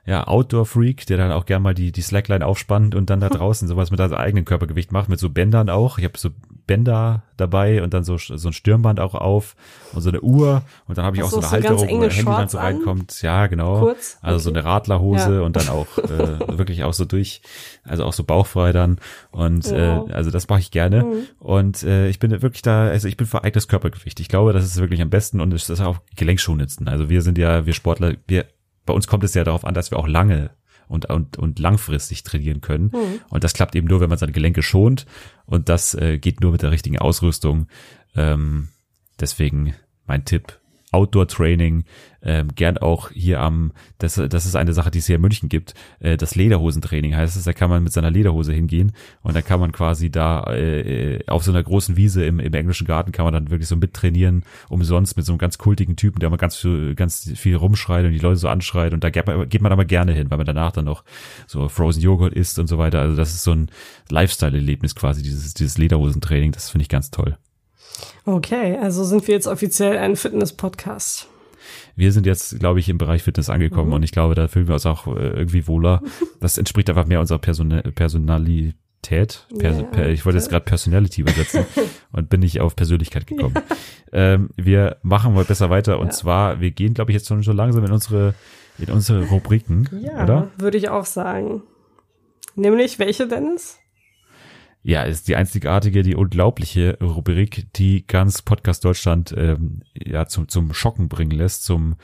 ja, Outdoor-Freak, der dann auch gern mal die, die Slackline aufspannt und dann da draußen sowas mit seinem eigenen Körpergewicht macht, mit so Bändern auch. Ich habe so Bänder dabei und dann so, so ein Stirnband auch auf und so eine Uhr und dann habe ich auch so, so eine Halterung, wo mein Handy dann so reinkommt. Ja, genau. Kurz? Also okay. so eine Radlerhose ja. und dann auch äh, [laughs] wirklich auch so durch, also auch so bauchfrei dann und wow. äh, also das mache ich gerne mhm. und äh, ich bin wirklich da, also ich bin für eigenes Körpergewicht. Ich glaube, das ist wirklich am besten und es ist auch Gelenkschonendsten. Also wir sind ja, wir Sportler, wir bei uns kommt es ja darauf an, dass wir auch lange und, und, und langfristig trainieren können. Mhm. Und das klappt eben nur, wenn man seine Gelenke schont. Und das äh, geht nur mit der richtigen Ausrüstung. Ähm, deswegen mein Tipp, Outdoor-Training, ähm, gern auch hier am, das, das ist eine Sache, die es hier in München gibt, äh, das Lederhosentraining heißt es, da kann man mit seiner Lederhose hingehen und dann kann man quasi da äh, auf so einer großen Wiese im, im englischen Garten kann man dann wirklich so mittrainieren, umsonst mit so einem ganz kultigen Typen, der mal ganz viel, ganz viel rumschreit und die Leute so anschreit und da geht man, geht man aber gerne hin, weil man danach dann noch so Frozen Joghurt isst und so weiter. Also das ist so ein Lifestyle-Erlebnis quasi, dieses, dieses Lederhosentraining, das finde ich ganz toll. Okay, also sind wir jetzt offiziell ein Fitness-Podcast. Wir sind jetzt, glaube ich, im Bereich Fitness angekommen mhm. und ich glaube, da fühlen wir uns auch äh, irgendwie wohler. [laughs] Das entspricht einfach mehr unserer Person Personalität. Per yeah, per, ich wollte jetzt gerade Personality übersetzen [laughs] und bin nicht auf Persönlichkeit gekommen. Ja. Ähm, wir machen mal besser weiter und ja. zwar, wir gehen, glaube ich, jetzt schon so langsam in unsere, in unsere Rubriken, ja, oder? würde ich auch sagen. Nämlich welche, Dennis? Ja, ist die einzigartige, die unglaubliche Rubrik, die ganz Podcast Deutschland ähm, ja zum zum Schocken bringen lässt, zum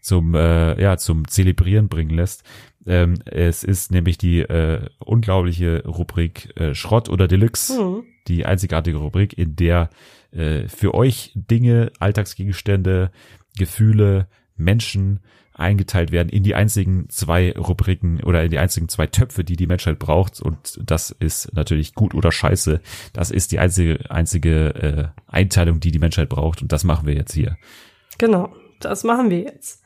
zum äh, ja zum Zelebrieren bringen lässt. Ähm, es ist nämlich die äh, unglaubliche Rubrik äh, Schrott oder Deluxe, mhm. die einzigartige Rubrik, in der äh, für euch Dinge, Alltagsgegenstände, Gefühle, Menschen eingeteilt werden in die einzigen zwei Rubriken oder in die einzigen zwei Töpfe, die die Menschheit braucht. Und das ist natürlich gut oder scheiße. Das ist die einzige, einzige äh, Einteilung, die die Menschheit braucht. Und das machen wir jetzt hier. Genau, das machen wir jetzt.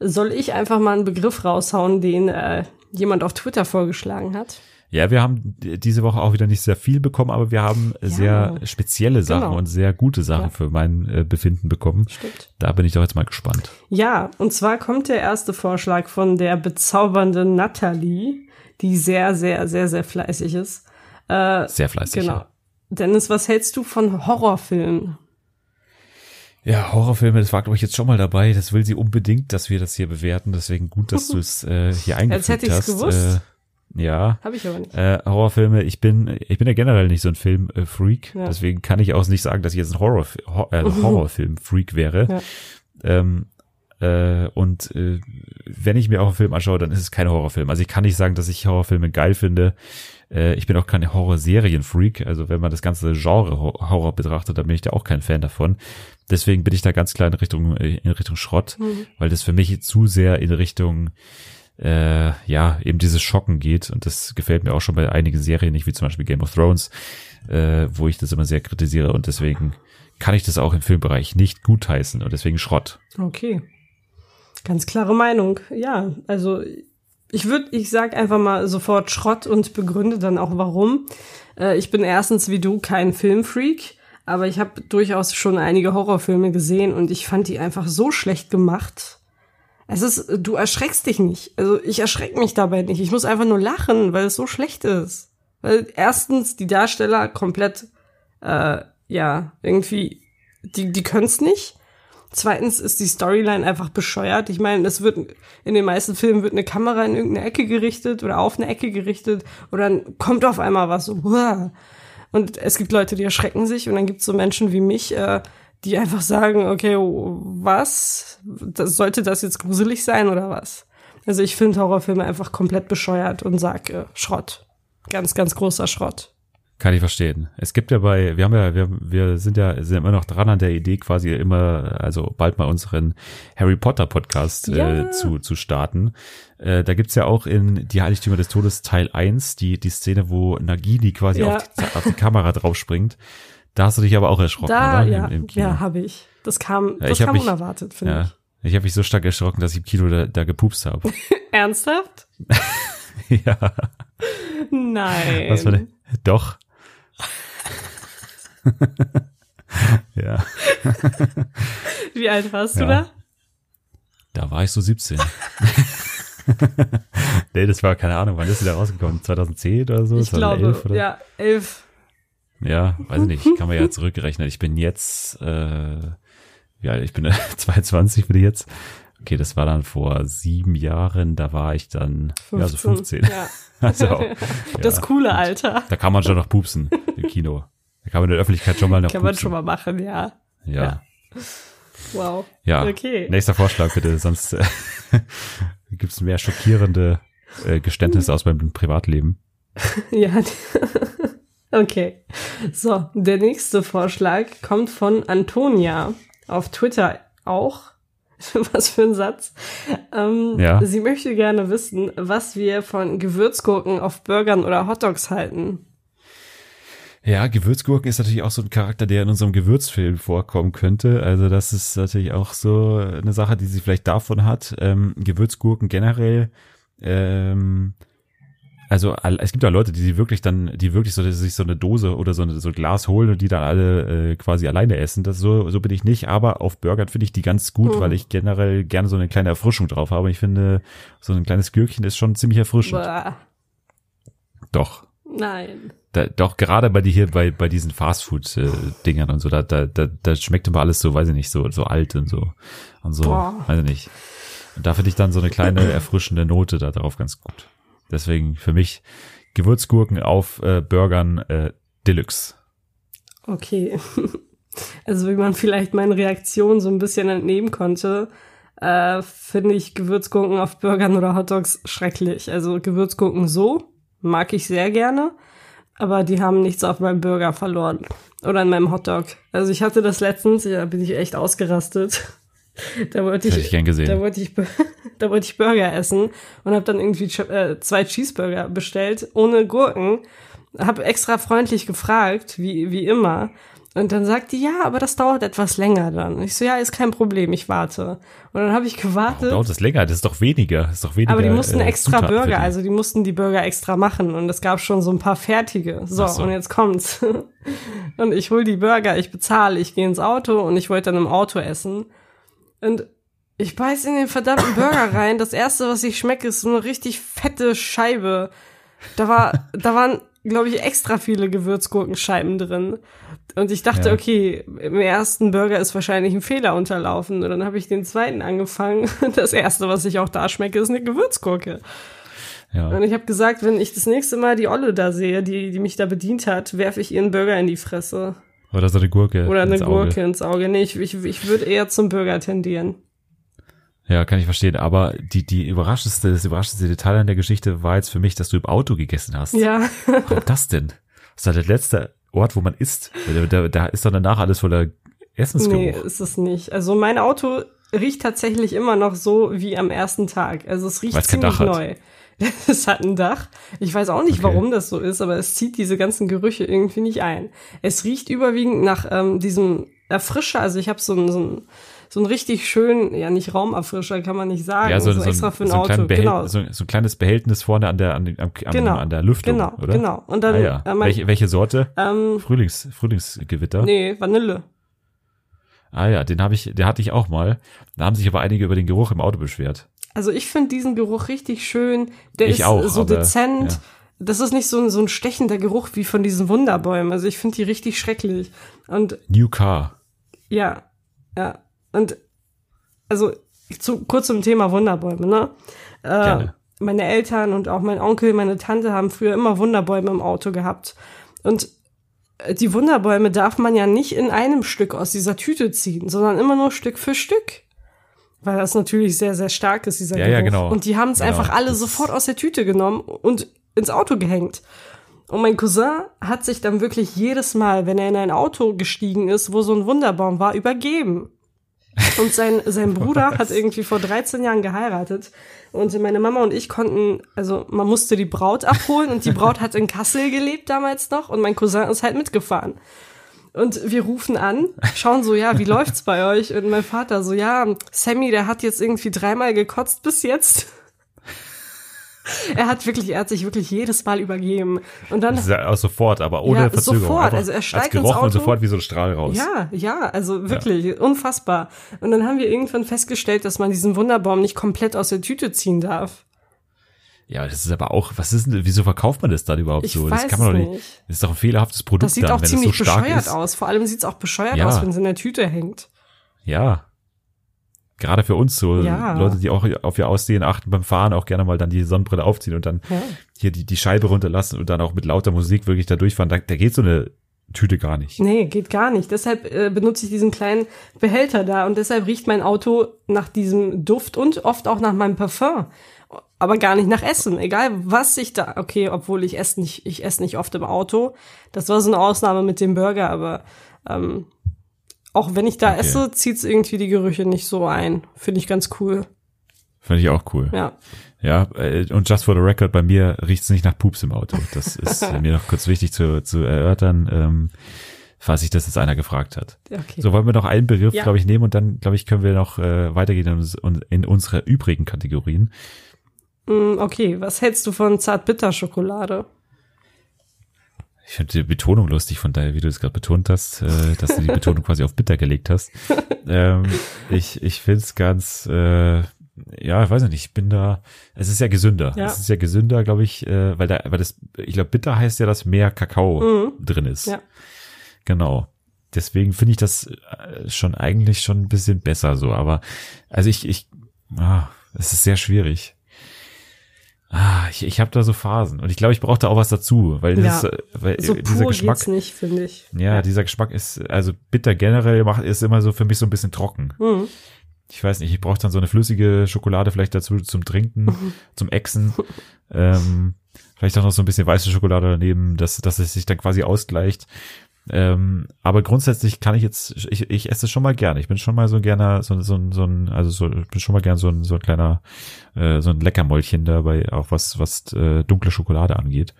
Soll ich einfach mal einen Begriff raushauen, den äh, jemand auf Twitter vorgeschlagen hat? Ja, wir haben diese Woche auch wieder nicht sehr viel bekommen, aber wir haben ja. sehr spezielle Sachen genau. und sehr gute Sachen ja. für mein äh, Befinden bekommen. Stimmt. Da bin ich doch jetzt mal gespannt. Ja, und zwar kommt der erste Vorschlag von der bezaubernden Natalie, die sehr, sehr, sehr, sehr fleißig ist. Äh, sehr fleißig. Genau. Ja. Dennis, was hältst du von Horrorfilmen? Ja, Horrorfilme, das war, glaube ich, jetzt schon mal dabei. Das will sie unbedingt, dass wir das hier bewerten. Deswegen gut, dass [laughs] du es äh, hier eingefügt hast. Als hätte ich es gewusst. Äh, ja. Habe ich aber nicht. Äh, Horrorfilme, ich bin, ich bin ja generell nicht so ein Filmfreak, äh, ja. deswegen kann ich auch nicht sagen, dass ich jetzt ein Horror, Hor äh, [laughs] Horrorfilm-Freak wäre. Ja. Ähm, äh, und äh, wenn ich mir auch einen Film anschaue, dann ist es kein Horrorfilm. Also ich kann nicht sagen, dass ich Horrorfilme geil finde. Äh, ich bin auch kein Horrorserien-Freak. Also wenn man das ganze Genre Horror betrachtet, dann bin ich da auch kein Fan davon. Deswegen bin ich da ganz klar in Richtung, äh, in Richtung Schrott, mhm. weil das für mich zu sehr in Richtung äh, ja, eben dieses Schocken geht. Und das gefällt mir auch schon bei einigen Serien nicht, wie zum Beispiel Game of Thrones, äh, wo ich das immer sehr kritisiere. Und deswegen kann ich das auch im Filmbereich nicht gutheißen und deswegen Schrott. Okay. Ganz klare Meinung. Ja, also ich würde, ich sag einfach mal sofort Schrott und begründe dann auch warum. Äh, ich bin erstens wie du kein Filmfreak, aber ich habe durchaus schon einige Horrorfilme gesehen und ich fand die einfach so schlecht gemacht es ist, du erschreckst dich nicht. Also ich erschreck mich dabei nicht. Ich muss einfach nur lachen, weil es so schlecht ist. Weil erstens die Darsteller komplett, äh, ja, irgendwie, die, die können's nicht. Zweitens ist die Storyline einfach bescheuert. Ich meine, es wird in den meisten Filmen wird eine Kamera in irgendeine Ecke gerichtet oder auf eine Ecke gerichtet und dann kommt auf einmal was so. [laughs] Und es gibt Leute, die erschrecken sich und dann gibt's so Menschen wie mich, äh, die einfach sagen, okay, was? Das, sollte das jetzt gruselig sein oder was? Also ich finde Horrorfilme einfach komplett bescheuert und sag äh, Schrott. Ganz, ganz großer Schrott. Kann ich verstehen. Es gibt ja bei, wir haben ja, wir, wir sind ja sind immer noch dran an der Idee, quasi immer, also bald mal unseren Harry Potter Podcast äh, ja. äh, zu, zu starten. Äh, da gibt's ja auch in Die Heiligtümer des Todes Teil 1 die, die Szene, wo Nagini quasi ja. auf, die, auf die Kamera draufspringt. Da hast du dich aber auch erschrocken, da, oder? Ja, Im, im ja habe ich. Das kam, das kam mich, unerwartet, finde ja, ich. Ich habe mich so stark erschrocken, dass ich im Kino da, da gepupst habe. [laughs] Ernsthaft? [laughs] ja. Nein. Was für eine, doch. [laughs] ja. Wie alt warst Ja. du da? Da war ich so 17. nee, das war keine Ahnung, wann ist sie da rausgekommen? 2010 oder so? Ich 2011 glaube, oder? ja, elf. Ja, weiß ich nicht, kann man ja zurückrechnen. Ich bin jetzt, äh, ja, ich bin [laughs] 22 bin ich jetzt. Okay, das war dann vor sieben Jahren, da war ich dann, ja, so 15. Ja. [laughs] Also, [laughs] Das ja, coole Alter. Da kann man schon noch pupsen im Kino. Da kann man in der Öffentlichkeit schon mal noch Kann man pupsen. schon mal machen, ja. ja. ja. Wow. Ja, Okay. nächster Vorschlag bitte, sonst äh, gibt's mehr schockierende äh, Geständnisse aus meinem Privatleben. Ja. Okay. So, der nächste Vorschlag kommt von Antonia auf Twitter auch. [laughs] Was für ein Satz. Ähm, Ja. Sie möchte gerne wissen, was wir von Gewürzgurken auf Burgern oder Hotdogs halten. Ja, Gewürzgurken ist natürlich auch so ein Charakter, der in unserem Gewürzfilm vorkommen könnte. Also das ist natürlich auch so eine Sache, die sie vielleicht davon hat. Ähm, Gewürzgurken generell. Ähm, also es gibt ja Leute, die wirklich dann, die wirklich so sich so eine Dose oder so, eine, so ein Glas holen und die dann alle äh, quasi alleine essen. Das so, so bin ich nicht. Aber auf Burgern finde ich die ganz gut, Hm. weil ich generell gerne so eine kleine Erfrischung drauf habe. Ich finde, so ein kleines Gürkchen ist schon ziemlich erfrischend. Boah, Doch. nein. Da, doch gerade bei die hier bei bei diesen Fastfood-Dingern und so, da, da, da, da schmeckt immer alles so, weiß ich nicht, so so alt und so und so, Boah. weiß ich nicht. Und da finde ich dann so eine kleine erfrischende Note da drauf ganz gut. Deswegen für mich Gewürzgurken auf äh, Burgern äh, Deluxe. Okay. [laughs] Also wie man vielleicht meine Reaktion so ein bisschen entnehmen konnte, äh, finde ich Gewürzgurken auf Burgern oder Hotdogs schrecklich. Also Gewürzgurken so mag ich sehr gerne, aber die haben nichts auf meinem Burger verloren oder in meinem Hotdog. Also ich hatte das letztens, ja, bin ich echt ausgerastet. [laughs] Da wollte Hätte ich gern gesehen. Da wollte ich, [laughs] da wollte ich Burger essen und habe dann irgendwie äh, zwei Cheeseburger bestellt ohne Gurken. Habe extra freundlich gefragt, wie wie immer. Und dann sagt die, ja, aber das dauert etwas länger dann. Ich so, ja, ist kein Problem, ich warte. Und dann habe ich gewartet. Dauert das länger? Das ist doch weniger. Das ist doch weniger. Aber die mussten äh, extra Zutaten Burger, also die mussten die Burger extra machen und es gab schon so ein paar fertige. So, so. und jetzt kommt's. [laughs] und ich hol die Burger, ich bezahle, ich gehe ins Auto und ich wollte dann im Auto essen. Und ich beiß in den verdammten Burger rein. Das erste, was ich schmecke, ist so eine richtig fette Scheibe. Da war, da waren, glaube ich, extra viele Gewürzgurkenscheiben drin. Und ich dachte, Ja. okay, im ersten Burger ist wahrscheinlich ein Fehler unterlaufen. Und dann habe ich den zweiten angefangen. [laughs] Das erste, was ich auch da schmecke, ist eine Gewürzgurke. ja. Und ich habe gesagt, wenn ich das nächste Mal die Olle da sehe, die, die mich da bedient hat, werfe ich ihren Burger in die Fresse. Oder so eine Gurke. Oder eine ins Auge. Gurke ins Auge. Nee, ich, ich, ich würde eher zum Burger tendieren. Ja, kann ich verstehen. Aber die, die überraschendste, das überraschendste Detail an der Geschichte war jetzt für mich, dass du im Auto gegessen hast. Ja. Warum [laughs] das denn? Das ist doch der letzte Ort, wo man isst. Da, da, ist doch danach alles voller Essensgeruch. Nee, ist es nicht. Also mein Auto riecht tatsächlich immer noch so wie am ersten Tag. Also es riecht Weil's ziemlich Dach hat. [laughs] Es hat ein Dach. Ich weiß auch nicht, Okay. warum das so ist, aber es zieht diese ganzen Gerüche irgendwie nicht ein. Es riecht überwiegend nach ähm, diesem Erfrischer. Also ich habe so ein, so ein so ein richtig schön, ja nicht Raumerfrischer, kann man nicht sagen, ja, so, so, so, extra für ein so, ein Auto. Genau. so, so ein kleines Behältnis vorne an der, an, am, Genau. an der Lüftung, Genau, oder? genau. Und dann ah, ja. äh, mein, welche, welche Sorte? ähm, Frühlings, Frühlingsgewitter. nee, Vanille. Ah ja, den habe ich, den hatte ich auch mal. Da haben sich aber einige über den Geruch im Auto beschwert. Also ich finde diesen Geruch richtig schön. Der Ich ist auch, so aber, dezent. ja. Das ist nicht so ein, so ein stechender Geruch wie von diesen Wunderbäumen. Also ich finde die richtig schrecklich. Und New Car. ja, ja. Und also zu, kurz zum Thema Wunderbäume, ne? Äh, Gerne. meine Eltern und auch mein Onkel, meine Tante haben früher immer Wunderbäume im Auto gehabt. Und äh, die Wunderbäume darf man ja nicht in einem Stück aus dieser Tüte ziehen, sondern immer nur Stück für Stück. Weil das natürlich sehr, sehr stark ist, dieser Ja, Geruch. ja, genau. Und die haben es Genau. einfach alle Das sofort aus der Tüte genommen und ins Auto gehängt. Und mein Cousin hat sich dann wirklich jedes Mal, wenn er in ein Auto gestiegen ist, wo so ein Wunderbaum war, übergeben. Und sein, sein Bruder hat irgendwie vor 13 Jahren geheiratet. Und meine Mama und ich konnten, also man musste die Braut abholen und die Braut hat in Kassel gelebt damals noch und mein Cousin ist halt mitgefahren. Und wir rufen an, schauen so, ja, wie läuft's bei euch? Und mein Vater so, ja, Sammy, der hat jetzt irgendwie dreimal gekotzt bis jetzt. er hat wirklich, er hat sich wirklich jedes Mal übergeben. Und dann. Das ist ja auch sofort, aber ohne Ja, Verzögerung. sofort. Also er steigt gerochen ins Auto. und sofort wie so ein Strahl raus. Ja, ja, also wirklich unfassbar. Und dann haben wir irgendwann festgestellt, dass man diesen Wunderbaum nicht komplett aus der Tüte ziehen darf. Ja, das ist aber auch, was ist denn, wieso verkauft man das dann überhaupt Ich so? weiß das kann man doch nicht. nicht. Das ist doch ein fehlerhaftes Produkt Das sieht dann, auch wenn ziemlich es so stark bescheuert ist. aus. Vor allem sieht's auch bescheuert Ja. aus, wenn es in der Tüte hängt. Ja. Gerade für uns so Ja. Leute, die auch auf ihr Aussehen achten beim Fahren, auch gerne mal dann die Sonnenbrille aufziehen und dann Ja. hier die, die Scheibe runterlassen und dann auch mit lauter Musik wirklich da durchfahren. Da, da geht so eine Tüte gar nicht. Nee, geht gar nicht. Deshalb äh, benutze ich diesen kleinen Behälter da und deshalb riecht mein Auto nach diesem Duft und oft auch nach meinem Parfum. Aber gar nicht nach Essen. Egal was ich da, okay, obwohl ich esse nicht, ich esse nicht oft im Auto. Das war so eine Ausnahme mit dem Burger, aber ähm, auch wenn ich da Okay. esse, zieht's irgendwie die Gerüche nicht so ein. Finde ich ganz cool. Finde ich auch cool. Ja. Ja, äh, und just for the record, bei mir riecht's nicht nach Pups im Auto. Das [laughs] ist äh, mir noch kurz wichtig zu, zu erörtern, ähm, falls sich das jetzt einer gefragt hat. Okay. So, wollen wir noch einen Begriff, Ja. glaube ich, nehmen und dann, glaube ich, können wir noch äh, weitergehen in, in unsere übrigen Kategorien. Mm, okay, was hältst du von Zartbitterschokolade? Ich finde die Betonung lustig von daher, wie du es gerade betont hast, äh, dass du die Betonung quasi auf bitter gelegt hast. [laughs] Ähm, ich ich finde es ganz, äh, ja, ich weiß nicht, ich bin da, es ist ja gesünder. Ja. Es ist ja gesünder, glaube ich, äh, weil da, weil das, ich glaube, bitter heißt ja, dass mehr Kakao drin ist. Mhm. Ja. Genau. Deswegen finde ich das äh, schon eigentlich schon ein bisschen besser so, aber also ich, ich, ah, es ist sehr schwierig. Ah, ich, ich habe da so Phasen und ich glaube, ich brauche da auch was dazu, weil, das, Ja. äh, weil So dieser Geschmack, nicht, finde ich. ja, dieser Geschmack ist, also bitter generell macht, ist immer so für mich so ein bisschen trocken. Mhm. Ich weiß nicht, ich brauche dann so eine flüssige Schokolade vielleicht dazu zum Trinken, [laughs] zum Exen. ähm, vielleicht auch noch so ein bisschen weiße Schokolade daneben, dass, dass es sich dann quasi ausgleicht. Ähm, aber grundsätzlich kann ich jetzt, ich, ich esse es schon mal gerne. Ich bin schon mal so gerne, so, so, so ein, also so, ich bin schon mal gern so ein, so ein kleiner, äh, so ein Leckermäulchen dabei, auch was, was äh, dunkle Schokolade angeht.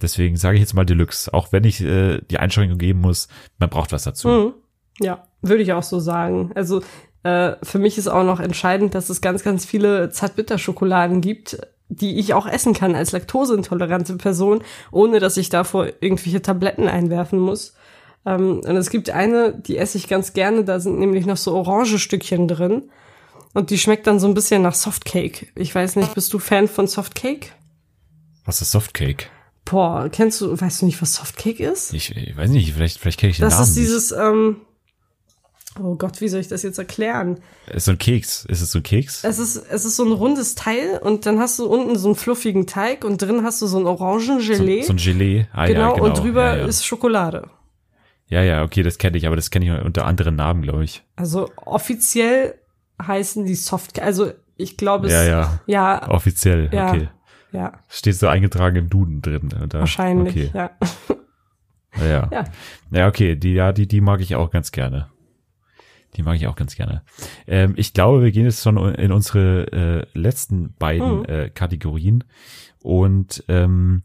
Deswegen sage ich jetzt mal Deluxe, auch wenn ich äh, die Einschränkung geben muss, man braucht was dazu. Mhm. Ja, würde ich auch so sagen. Also äh, für mich ist auch noch entscheidend, dass es ganz, ganz viele Zartbitterschokoladen gibt, die ich auch essen kann als laktoseintolerante Person, ohne dass ich davor irgendwelche Tabletten einwerfen muss. Ähm, und es gibt eine, die esse ich ganz gerne, da sind nämlich noch so orange Stückchen drin. Und die schmeckt dann so ein bisschen nach Softcake. Ich weiß nicht, bist du Fan von Softcake? Was ist Softcake? Boah, kennst du, weißt du nicht, was Softcake ist? Ich, ich weiß nicht, vielleicht, vielleicht kenne ich den Das Namen ist dieses, ähm, oh Gott, wie soll ich das jetzt erklären? nicht. Ist so ein Keks. Ist es so ein Keks? Es ist, es ist so ein rundes Teil und dann hast du unten so einen fluffigen Teig und drin hast du so ein Orangengelee. So, so ein Gelee. Ah, genau, ja, genau. und drüber ja, ja. ist Schokolade. Ja, ja, okay, das kenne ich, aber das kenne ich unter anderen Namen, glaube ich. Also offiziell heißen die Soft, also ich glaube es, Ja, ja. ja, Offiziell, Ja. okay. ja, Steht so eingetragen im Duden drin. Oder? wahrscheinlich, Okay. ja. Ja, ja. Ja. Ja, okay, die, ja, die, die mag ich auch ganz gerne. Die mag ich auch ganz gerne. Ähm, ich glaube, wir gehen jetzt schon in unsere äh, letzten beiden Mhm. äh, Kategorien und ähm,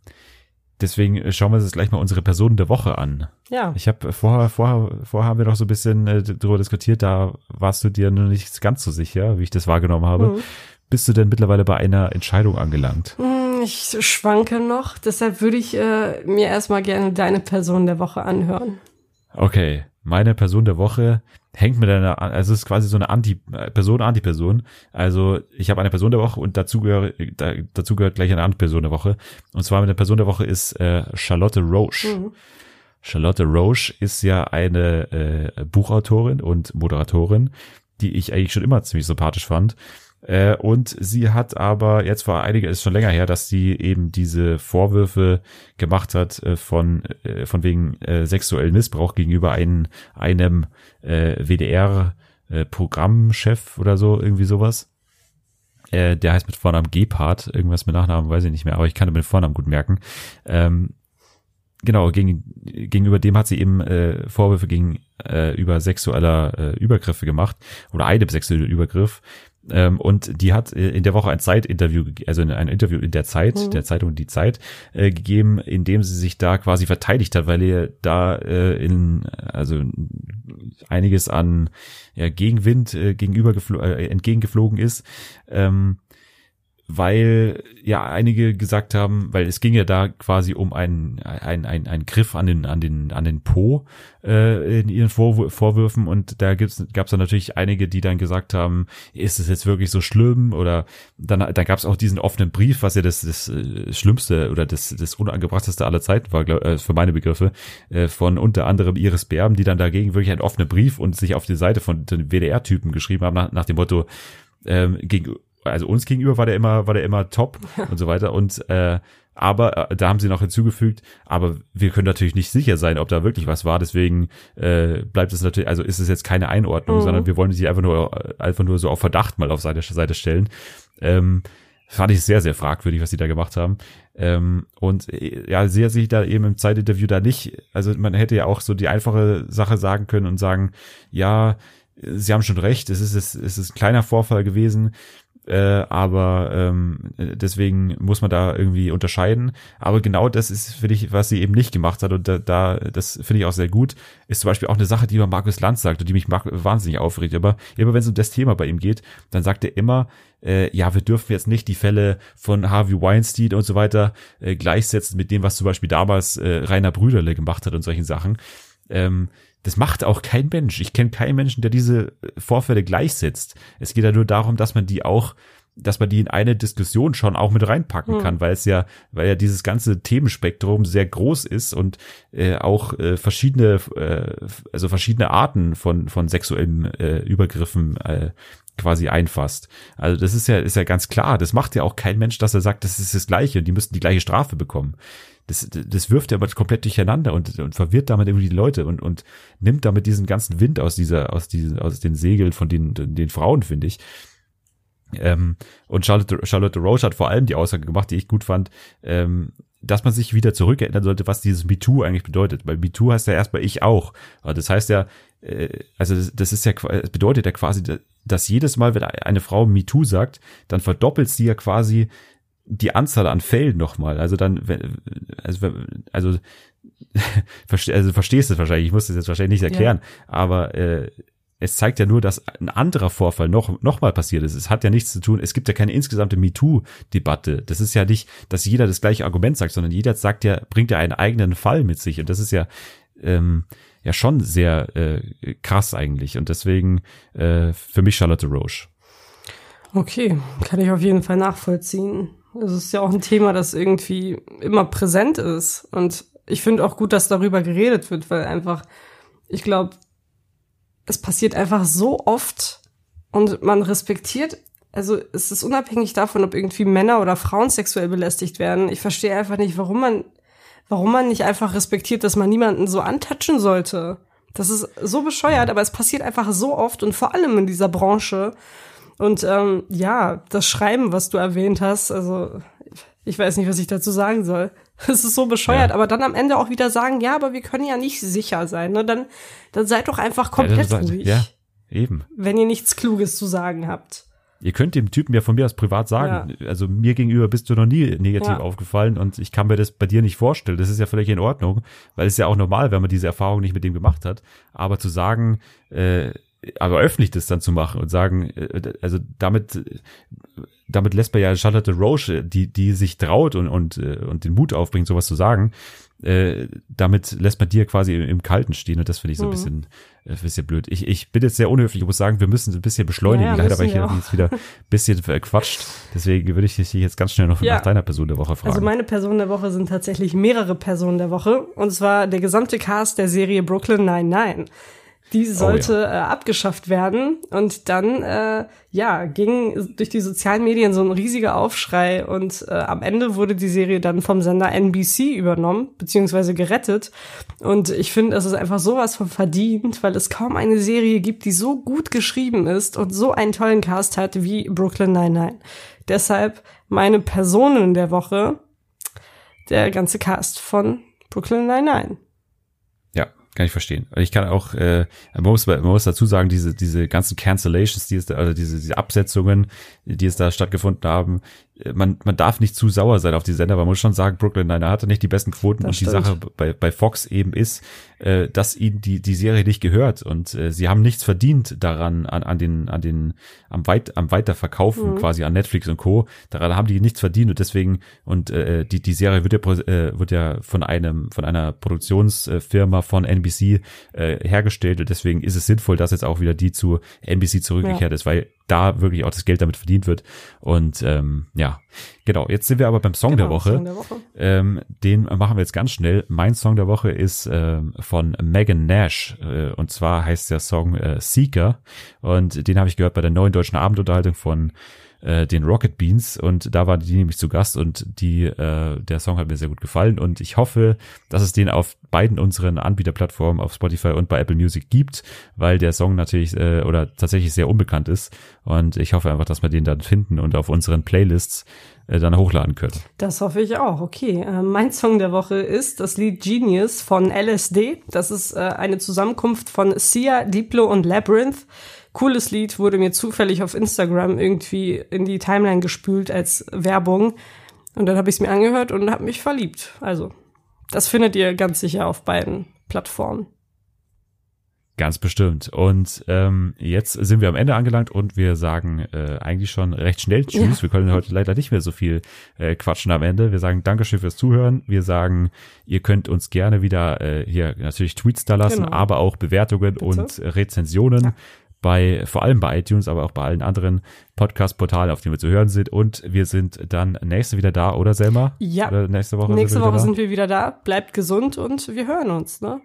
deswegen schauen wir uns jetzt gleich mal unsere Personen der Woche an. Ja, Ich habe vorher, vorher, vorher haben wir noch so ein bisschen äh, darüber diskutiert, da warst du dir noch nicht ganz so sicher, wie ich das wahrgenommen habe. Mhm. Bist du denn mittlerweile bei einer Entscheidung angelangt? Hm, ich schwanke noch, deshalb würde ich äh, mir erstmal gerne deine Person der Woche anhören. Okay, meine Person der Woche hängt mit einer, also es ist quasi so eine Anti äh, Person Anti-Person. Also ich habe eine Person der Woche und dazu gehört, da, dazu gehört gleich eine Anti-Person der Woche. Und zwar meine Person der Woche ist äh, Charlotte Roche. Mhm. Charlotte Roche ist ja eine äh, Buchautorin und Moderatorin, die ich eigentlich schon immer ziemlich sympathisch fand. Äh, und sie hat aber jetzt vor einiger, ist schon länger her, dass sie eben diese Vorwürfe gemacht hat äh, von äh, von wegen sexuellen Missbrauch gegenüber einem einem äh, WDR äh, Programmchef oder so irgendwie sowas. Der heißt mit Vornamen Gebhardt, irgendwas mit Nachnamen weiß ich nicht mehr, aber ich kann mir den Vornamen gut merken. Ähm, genau, gegen, gegenüber dem hat sie eben äh, Vorwürfe gegen äh, über sexueller äh, Übergriffe gemacht oder einem sexuellen Übergriff. Ähm, und die hat äh, in der Woche ein Zeitinterview, also ein Interview in der Zeit, Mhm. der Zeitung Die Zeit, äh, gegeben, in dem sie sich da quasi verteidigt hat, weil ihr da äh, in, also einiges an ja, Gegenwind äh, gegenüber äh, entgegengeflogen ist. Ähm, weil ja einige gesagt haben, weil es ging ja da quasi um einen ein, ein, ein Griff an den an den an den Po äh, in ihren Vorwür Vorwürfen. Und da gibt's gab's dann natürlich einige, die dann gesagt haben, ist es jetzt wirklich so schlimm? Oder dann dann gab's auch diesen offenen Brief, was ja das das äh, Schlimmste oder das das unangebrachteste aller Zeiten war, glaub, äh, für meine Begriffe äh, von unter anderem Iris Berben, die dann dagegen wirklich einen offenen Brief und sich auf die Seite von den WDR-Typen geschrieben haben nach, nach dem Motto ähm, gegen also uns gegenüber war der immer, war der immer top [laughs] und so weiter. Und äh, aber äh, da haben sie noch hinzugefügt, aber wir können natürlich nicht sicher sein, ob da wirklich was war. Deswegen äh, bleibt es natürlich, also ist es jetzt keine Einordnung, mhm. sondern wir wollen sie einfach nur, einfach nur so auf Verdacht mal auf Seite, Seite stellen. Ähm, fand ich sehr, sehr fragwürdig, was sie da gemacht haben. Ähm, und äh, ja, sehe sich da eben im Zeitinterview da nicht. Also man hätte ja auch so die einfache Sache sagen können und sagen, ja, Sie haben schon recht, es ist, es ist ein kleiner Vorfall gewesen äh, aber ähm, deswegen muss man da irgendwie unterscheiden. Aber genau das ist, finde ich, was sie eben nicht gemacht hat und da, da das finde ich auch sehr gut, ist zum Beispiel auch eine Sache, die über Markus Lanz sagt und die mich wahnsinnig aufregt. Aber immer wenn es um das Thema bei ihm geht, dann sagt er immer, äh, ja, wir dürfen jetzt nicht die Fälle von Harvey Weinstein und so weiter äh, gleichsetzen mit dem, was zum Beispiel damals äh, Rainer Brüderle gemacht hat und solchen Sachen. Ähm, das macht auch kein Mensch. Ich kenne keinen Menschen, der diese Vorfälle gleichsetzt. Es geht ja nur darum, dass man die auch dass man die in eine Diskussion schon auch mit reinpacken hm. kann, weil es ja, weil ja dieses ganze Themenspektrum sehr groß ist und äh, auch äh, verschiedene, äh, also verschiedene Arten von von sexuellen äh, Übergriffen äh, quasi einfasst. Also das ist ja ist ja ganz klar. Das macht ja auch kein Mensch, dass er sagt, das ist das Gleiche und die müssten die gleiche Strafe bekommen das, das wirft aber komplett durcheinander und, und verwirrt damit irgendwie die Leute und, und nimmt damit diesen ganzen Wind aus dieser, aus diesen, aus den Segeln von den, den Frauen, finde ich. Ähm, und Charlotte, Charlotte Roche hat vor allem die Aussage gemacht, die ich gut fand, ähm, dass man sich wieder zurückerinnern sollte, was dieses MeToo eigentlich bedeutet. Weil MeToo heißt ja erstmal ich auch. Das heißt ja, äh, also das ist ja, das bedeutet ja quasi, dass jedes Mal, wenn eine Frau MeToo sagt, dann verdoppelt sie ja quasi die Anzahl an Fällen nochmal. Also dann, also, also, [laughs] also verstehst du wahrscheinlich, ich muss das jetzt wahrscheinlich nicht erklären, ja. aber äh, es zeigt ja nur, dass ein anderer Vorfall noch, noch mal passiert ist. Es hat ja nichts zu tun, es gibt ja keine insgesamte MeToo-Debatte. Das ist ja nicht, dass jeder das gleiche Argument sagt, sondern jeder sagt ja, bringt ja einen eigenen Fall mit sich. Und das ist ja, ähm, ja schon sehr äh, krass eigentlich. Und deswegen äh, für mich Charlotte Roche. Okay, kann ich auf jeden Fall nachvollziehen. Es ist ja auch ein Thema, das irgendwie immer präsent ist. Und ich finde auch gut, dass darüber geredet wird, weil einfach, ich glaube, es passiert einfach so oft und man respektiert, also es ist unabhängig davon, ob irgendwie Männer oder Frauen sexuell belästigt werden. Ich verstehe einfach nicht, warum man, warum man nicht einfach respektiert, dass man niemanden so antatschen sollte. Das ist so bescheuert, aber es passiert einfach so oft und vor allem in dieser Branche. Und ähm, ja, das Schreiben, was du erwähnt hast, also ich weiß nicht, was ich dazu sagen soll. [laughs] Es ist so bescheuert, ja. aber dann am Ende auch wieder sagen, ja, aber wir können ja nicht sicher sein. Ne? Dann, dann seid doch einfach komplett ja, ruhig. Ja, eben. Wenn ihr nichts Kluges zu sagen habt. Ihr könnt dem Typen ja von mir aus privat sagen, ja. also mir gegenüber bist du noch nie negativ ja. aufgefallen und ich kann mir das bei dir nicht vorstellen. Das ist ja völlig in Ordnung, weil es ja auch normal, wenn man diese Erfahrung nicht mit dem gemacht hat. Aber zu sagen, äh, aber öffentlich das dann zu machen und sagen, äh, also damit, damit lässt man ja Charlotte Roche, die, die sich traut und, und, äh, und den Mut aufbringt, sowas zu sagen, äh, damit lässt man dir quasi im, im Kalten stehen und das finde ich so ein mhm. bisschen, äh, ein bisschen blöd. Ich, ich bin jetzt sehr unhöflich, ich muss sagen, wir müssen ein bisschen beschleunigen, ja, leider, weil ich jetzt wieder ein bisschen verquatscht. Deswegen würde ich dich jetzt ganz schnell noch ja. nach deiner Person der Woche fragen. Also meine Person der Woche sind tatsächlich mehrere Personen der Woche und zwar der gesamte Cast der Serie Brooklyn 99 die sollte oh, ja. äh, abgeschafft werden. Und dann, äh, ja, ging durch die sozialen Medien so ein riesiger Aufschrei und äh, am Ende wurde die Serie dann vom Sender NBC übernommen, beziehungsweise gerettet. Und ich finde, es ist einfach sowas von verdient, weil es kaum eine Serie gibt, die so gut geschrieben ist und so einen tollen Cast hat wie Brooklyn 99. Deshalb meine Personen der Woche, der ganze Cast von Brooklyn 99 kann ich verstehen. Ich kann auch, äh, man, muss, man muss dazu sagen, diese, diese ganzen Cancellations, die es da, also diese, diese Absetzungen, die es da stattgefunden haben, man, man darf nicht zu sauer sein auf die Sender, man muss schon sagen, Brooklyn Nine hatte nicht die besten Quoten Das und stimmt. die Sache bei, bei Fox eben ist, äh, dass ihnen die, die Serie nicht gehört und äh, sie haben nichts verdient daran, an, an den, an den, am weit, am Weiterverkaufen quasi an Netflix und Co. Daran haben die nichts verdient und deswegen, und äh, die, die Serie wird ja, äh, wird ja von einem, von einer Produktionsfirma von NBC äh, hergestellt und deswegen ist es sinnvoll, dass jetzt auch wieder die zu NBC zurückgekehrt ist, weil da wirklich auch das Geld damit verdient wird. Und ähm, ja, genau. Jetzt sind wir aber beim Song der Genau, Woche. Song der Woche. Ähm, den machen wir jetzt ganz schnell. Mein Song der Woche ist ähm, von Megan Nash äh, und zwar heißt der Song äh, Seeker und den habe ich gehört bei der neuen deutschen Abendunterhaltung von äh, den Rocket Beans und da war die nämlich zu Gast und die äh, der Song hat mir sehr gut gefallen und ich hoffe, dass es den auf beiden unseren Anbieterplattformen auf Spotify und bei Apple Music gibt, weil der Song natürlich äh, oder tatsächlich sehr unbekannt ist und ich hoffe einfach, dass wir den dann finden und auf unseren Playlists äh, dann hochladen können. Das hoffe ich auch. Okay, äh, mein Song der Woche ist das Lied Genius von LSD. Das ist äh, eine Zusammenkunft von Sia, Diplo und Labyrinth. Cooles Lied, wurde mir zufällig auf Instagram irgendwie in die Timeline gespült als Werbung. Und dann habe ich es mir angehört und habe mich verliebt. Also, das findet ihr ganz sicher auf beiden Plattformen. Ganz bestimmt. Und ähm, jetzt sind wir am Ende angelangt und wir sagen äh, eigentlich schon recht schnell Tschüss. Ja. Wir können heute leider nicht mehr so viel äh, quatschen am Ende. Wir sagen Dankeschön fürs Zuhören. Wir sagen, ihr könnt uns gerne wieder äh, hier natürlich Tweets da lassen, Genau. aber auch Bewertungen und Rezensionen. Ja. Bei, vor allem bei iTunes, aber auch bei allen anderen Podcast-Portalen, auf denen wir zu hören sind. Und wir sind dann nächste wieder da, oder Selma? Ja. Oder nächste Woche Nächste sind Woche sind wir wieder da. Bleibt gesund und wir hören uns, ne?